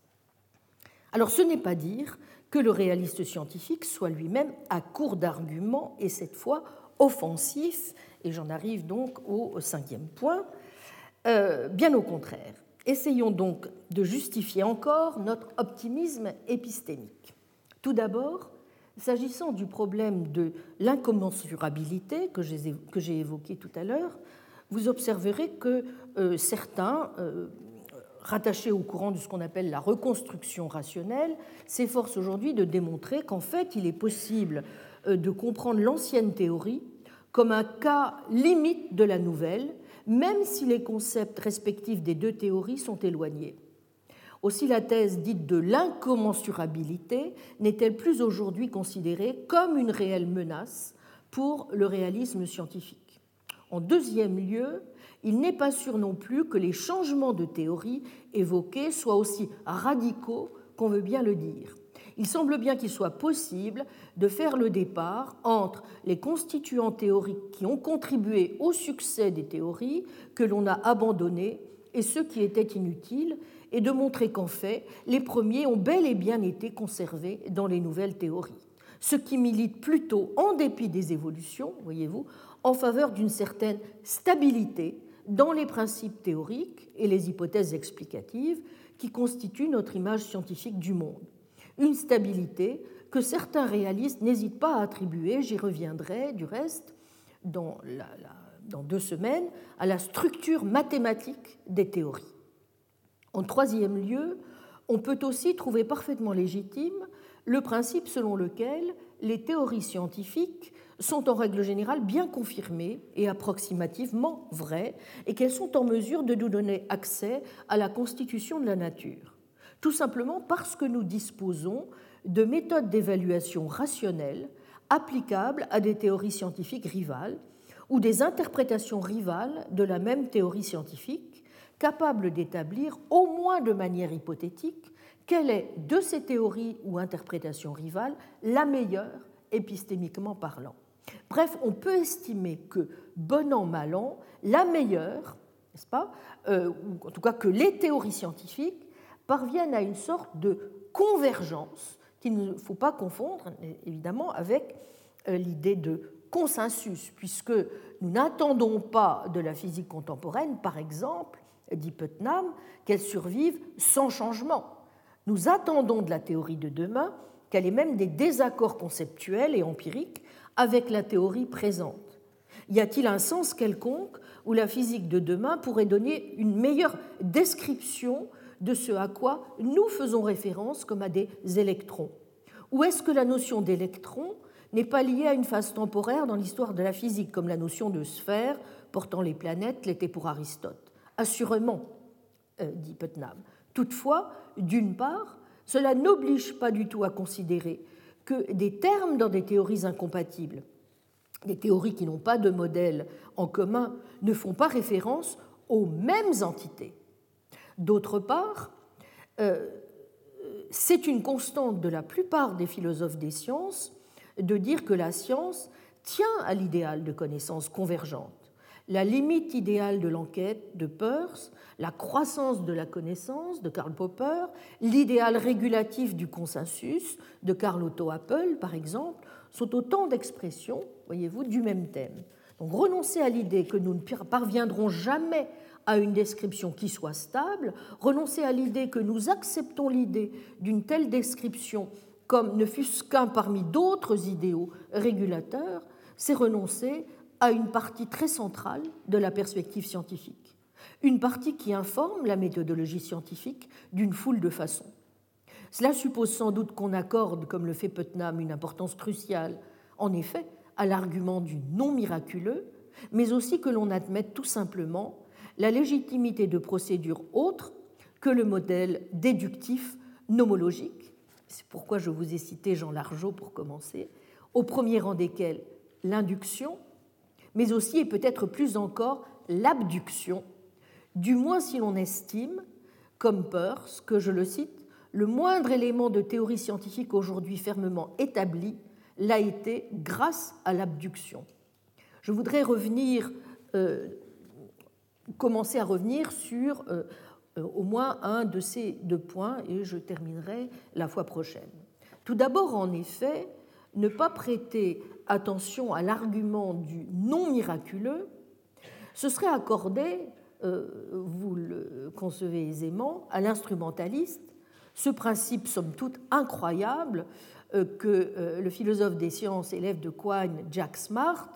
Alors ce n'est pas dire que le réaliste scientifique soit lui-même à court d'arguments et cette fois offensif, et j'en arrive donc au cinquième point, euh, bien au contraire. Essayons donc de justifier encore notre optimisme épistémique. Tout d'abord, s'agissant du problème de l'incommensurabilité que j'ai évoqué tout à l'heure, vous observerez que euh, certains, euh, rattachés au courant de ce qu'on appelle la reconstruction rationnelle, s'efforcent aujourd'hui de démontrer qu'en fait, il est possible euh, de comprendre l'ancienne théorie comme un cas limite de la nouvelle, même si les concepts respectifs des deux théories sont éloignés. Aussi la thèse dite de l'incommensurabilité n'est-elle plus aujourd'hui considérée comme une réelle menace pour le réalisme scientifique. En deuxième lieu, il n'est pas sûr non plus que les changements de théorie évoqués soient aussi radicaux qu'on veut bien le dire. Il semble bien qu'il soit possible de faire le départ entre les constituants théoriques qui ont contribué au succès des théories que l'on a abandonnées et ceux qui étaient inutiles, et de montrer qu'en fait, les premiers ont bel et bien été conservés dans les nouvelles théories, ce qui milite plutôt, en dépit des évolutions, voyez-vous, en faveur d'une certaine stabilité dans les principes théoriques et les hypothèses explicatives qui constituent notre image scientifique du monde. Une stabilité que certains réalistes n'hésitent pas à attribuer, j'y reviendrai du reste dans, deux semaines, à la structure mathématique des théories. En troisième lieu, on peut aussi trouver parfaitement légitime le principe selon lequel les théories scientifiques sont en règle générale bien confirmées et approximativement vraies, et qu'elles sont en mesure de nous donner accès à la constitution de la nature, tout simplement parce que nous disposons de méthodes d'évaluation rationnelles applicables à des théories scientifiques rivales ou des interprétations rivales de la même théorie scientifique, capables d'établir, au moins de manière hypothétique, quelle est de ces théories ou interprétations rivales la meilleure épistémiquement parlant. Bref, on peut estimer que, bon an, mal an, la meilleure, n'est-ce pas, euh, ou en tout cas que les théories scientifiques parviennent à une sorte de convergence qu'il ne faut pas confondre, évidemment, avec euh, l'idée de consensus, puisque nous n'attendons pas de la physique contemporaine, par exemple, dit Putnam, qu'elle survive sans changement. Nous attendons de la théorie de demain qu'elle ait même des désaccords conceptuels et empiriques avec la théorie présente. Y a-t-il un sens quelconque où la physique de demain pourrait donner une meilleure description de ce à quoi nous faisons référence comme à des électrons? Ou est-ce que la notion d'électron n'est pas liée à une phase temporaire dans l'histoire de la physique, comme la notion de sphère portant les planètes l'était pour Aristote? Assurément, euh, dit Putnam. Toutefois, d'une part, cela n'oblige pas du tout à considérer que des termes dans des théories incompatibles, des théories qui n'ont pas de modèle en commun, ne font pas référence aux mêmes entités. D'autre part, euh, c'est une constante de la plupart des philosophes des sciences de dire que la science tient à l'idéal de connaissances convergentes la limite idéale de l'enquête de Peirce, la croissance de la connaissance de Karl Popper, l'idéal régulatif du consensus de Karl Otto Appel, par exemple, sont autant d'expressions, voyez-vous, du même thème. Donc renoncer à l'idée que nous ne parviendrons jamais à une description qui soit stable, renoncer à l'idée que nous acceptons l'idée d'une telle description comme ne fût-ce qu'un parmi d'autres idéaux régulateurs, c'est renoncer à une partie très centrale de la perspective scientifique, une partie qui informe la méthodologie scientifique d'une foule de façons. Cela suppose sans doute qu'on accorde, comme le fait Putnam, une importance cruciale, en effet, à l'argument du non miraculeux, mais aussi que l'on admette tout simplement la légitimité de procédures autres que le modèle déductif nomologique. C'est pourquoi je vous ai cité Jean Largeau pour commencer, au premier rang desquels l'induction, mais aussi et peut-être plus encore l'abduction, du moins si l'on estime, comme Peirce, que je le cite, le moindre élément de théorie scientifique aujourd'hui fermement établi l'a été grâce à l'abduction. Je voudrais revenir, euh, commencer à revenir sur euh, euh, au moins un de ces deux points et je terminerai la fois prochaine. Tout d'abord, en effet, ne pas prêter attention à l'argument du non miraculeux, ce serait accorder, euh, vous le concevez aisément, à l'instrumentaliste ce principe somme toute incroyable euh, que euh, le philosophe des sciences élève de Quine Jack Smart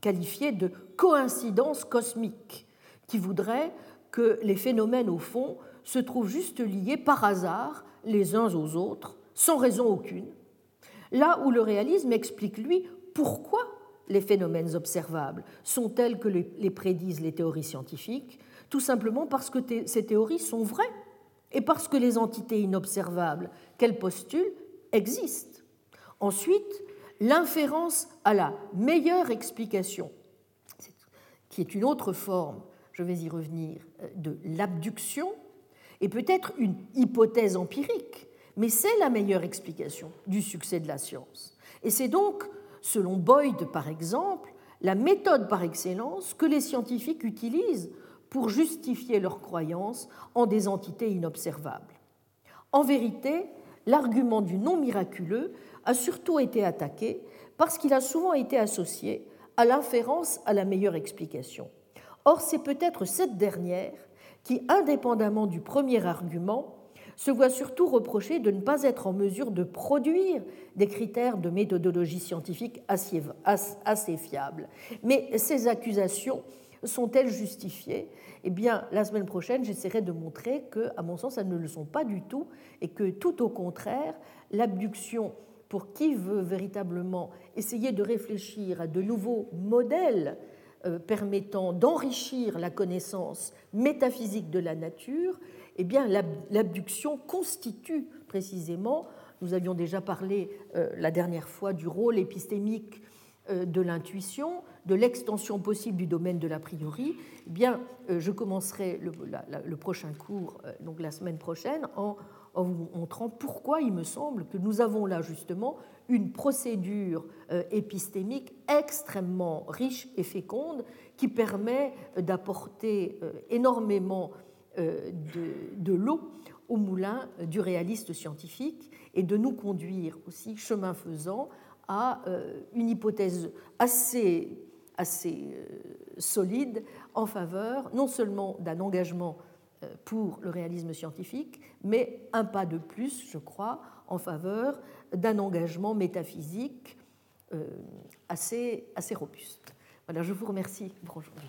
qualifiait de coïncidence cosmique, qui voudrait que les phénomènes au fond se trouvent juste liés par hasard les uns aux autres, sans raison aucune, Là où le réalisme explique, lui, pourquoi les phénomènes observables sont tels que les prédisent les théories scientifiques, tout simplement parce que ces théories sont vraies et parce que les entités inobservables qu'elles postulent existent. Ensuite, l'inférence à la meilleure explication, qui est une autre forme, je vais y revenir, euh, de l'abduction, est peut-être une hypothèse empirique, mais c'est la meilleure explication du succès de la science. Et c'est donc, selon Boyd par exemple, la méthode par excellence que les scientifiques utilisent pour justifier leurs croyances en des entités inobservables. En vérité, l'argument du non miraculeux a surtout été attaqué parce qu'il a souvent été associé à l'inférence à la meilleure explication. Or, c'est peut-être cette dernière qui, indépendamment du premier argument, se voit surtout reprocher de ne pas être en mesure de produire des critères de méthodologie scientifique assez, fiables. Mais ces accusations sont-elles justifiées? Eh bien, la semaine prochaine, j'essaierai de montrer que, à mon sens, elles ne le sont pas du tout et que, tout au contraire, l'abduction, pour qui veut véritablement essayer de réfléchir à de nouveaux modèles euh, permettant d'enrichir la connaissance métaphysique de la nature, eh bien, l'abduction constitue précisément, nous avions déjà parlé euh, la dernière fois du rôle épistémique euh, de l'intuition, de l'extension possible du domaine de l'a priori, eh bien, euh, je commencerai le, prochain cours, donc la semaine prochaine, en, vous montrant pourquoi il me semble que nous avons là justement une procédure épistémique extrêmement riche et féconde qui permet d'apporter énormément de, de l'eau au moulin du réaliste scientifique et de nous conduire aussi, chemin faisant, à euh, une hypothèse assez, assez euh, solide en faveur non seulement d'un engagement euh, pour le réalisme scientifique, mais un pas de plus, je crois, en faveur d'un engagement métaphysique assez, assez robuste. Voilà, je vous remercie pour aujourd'hui.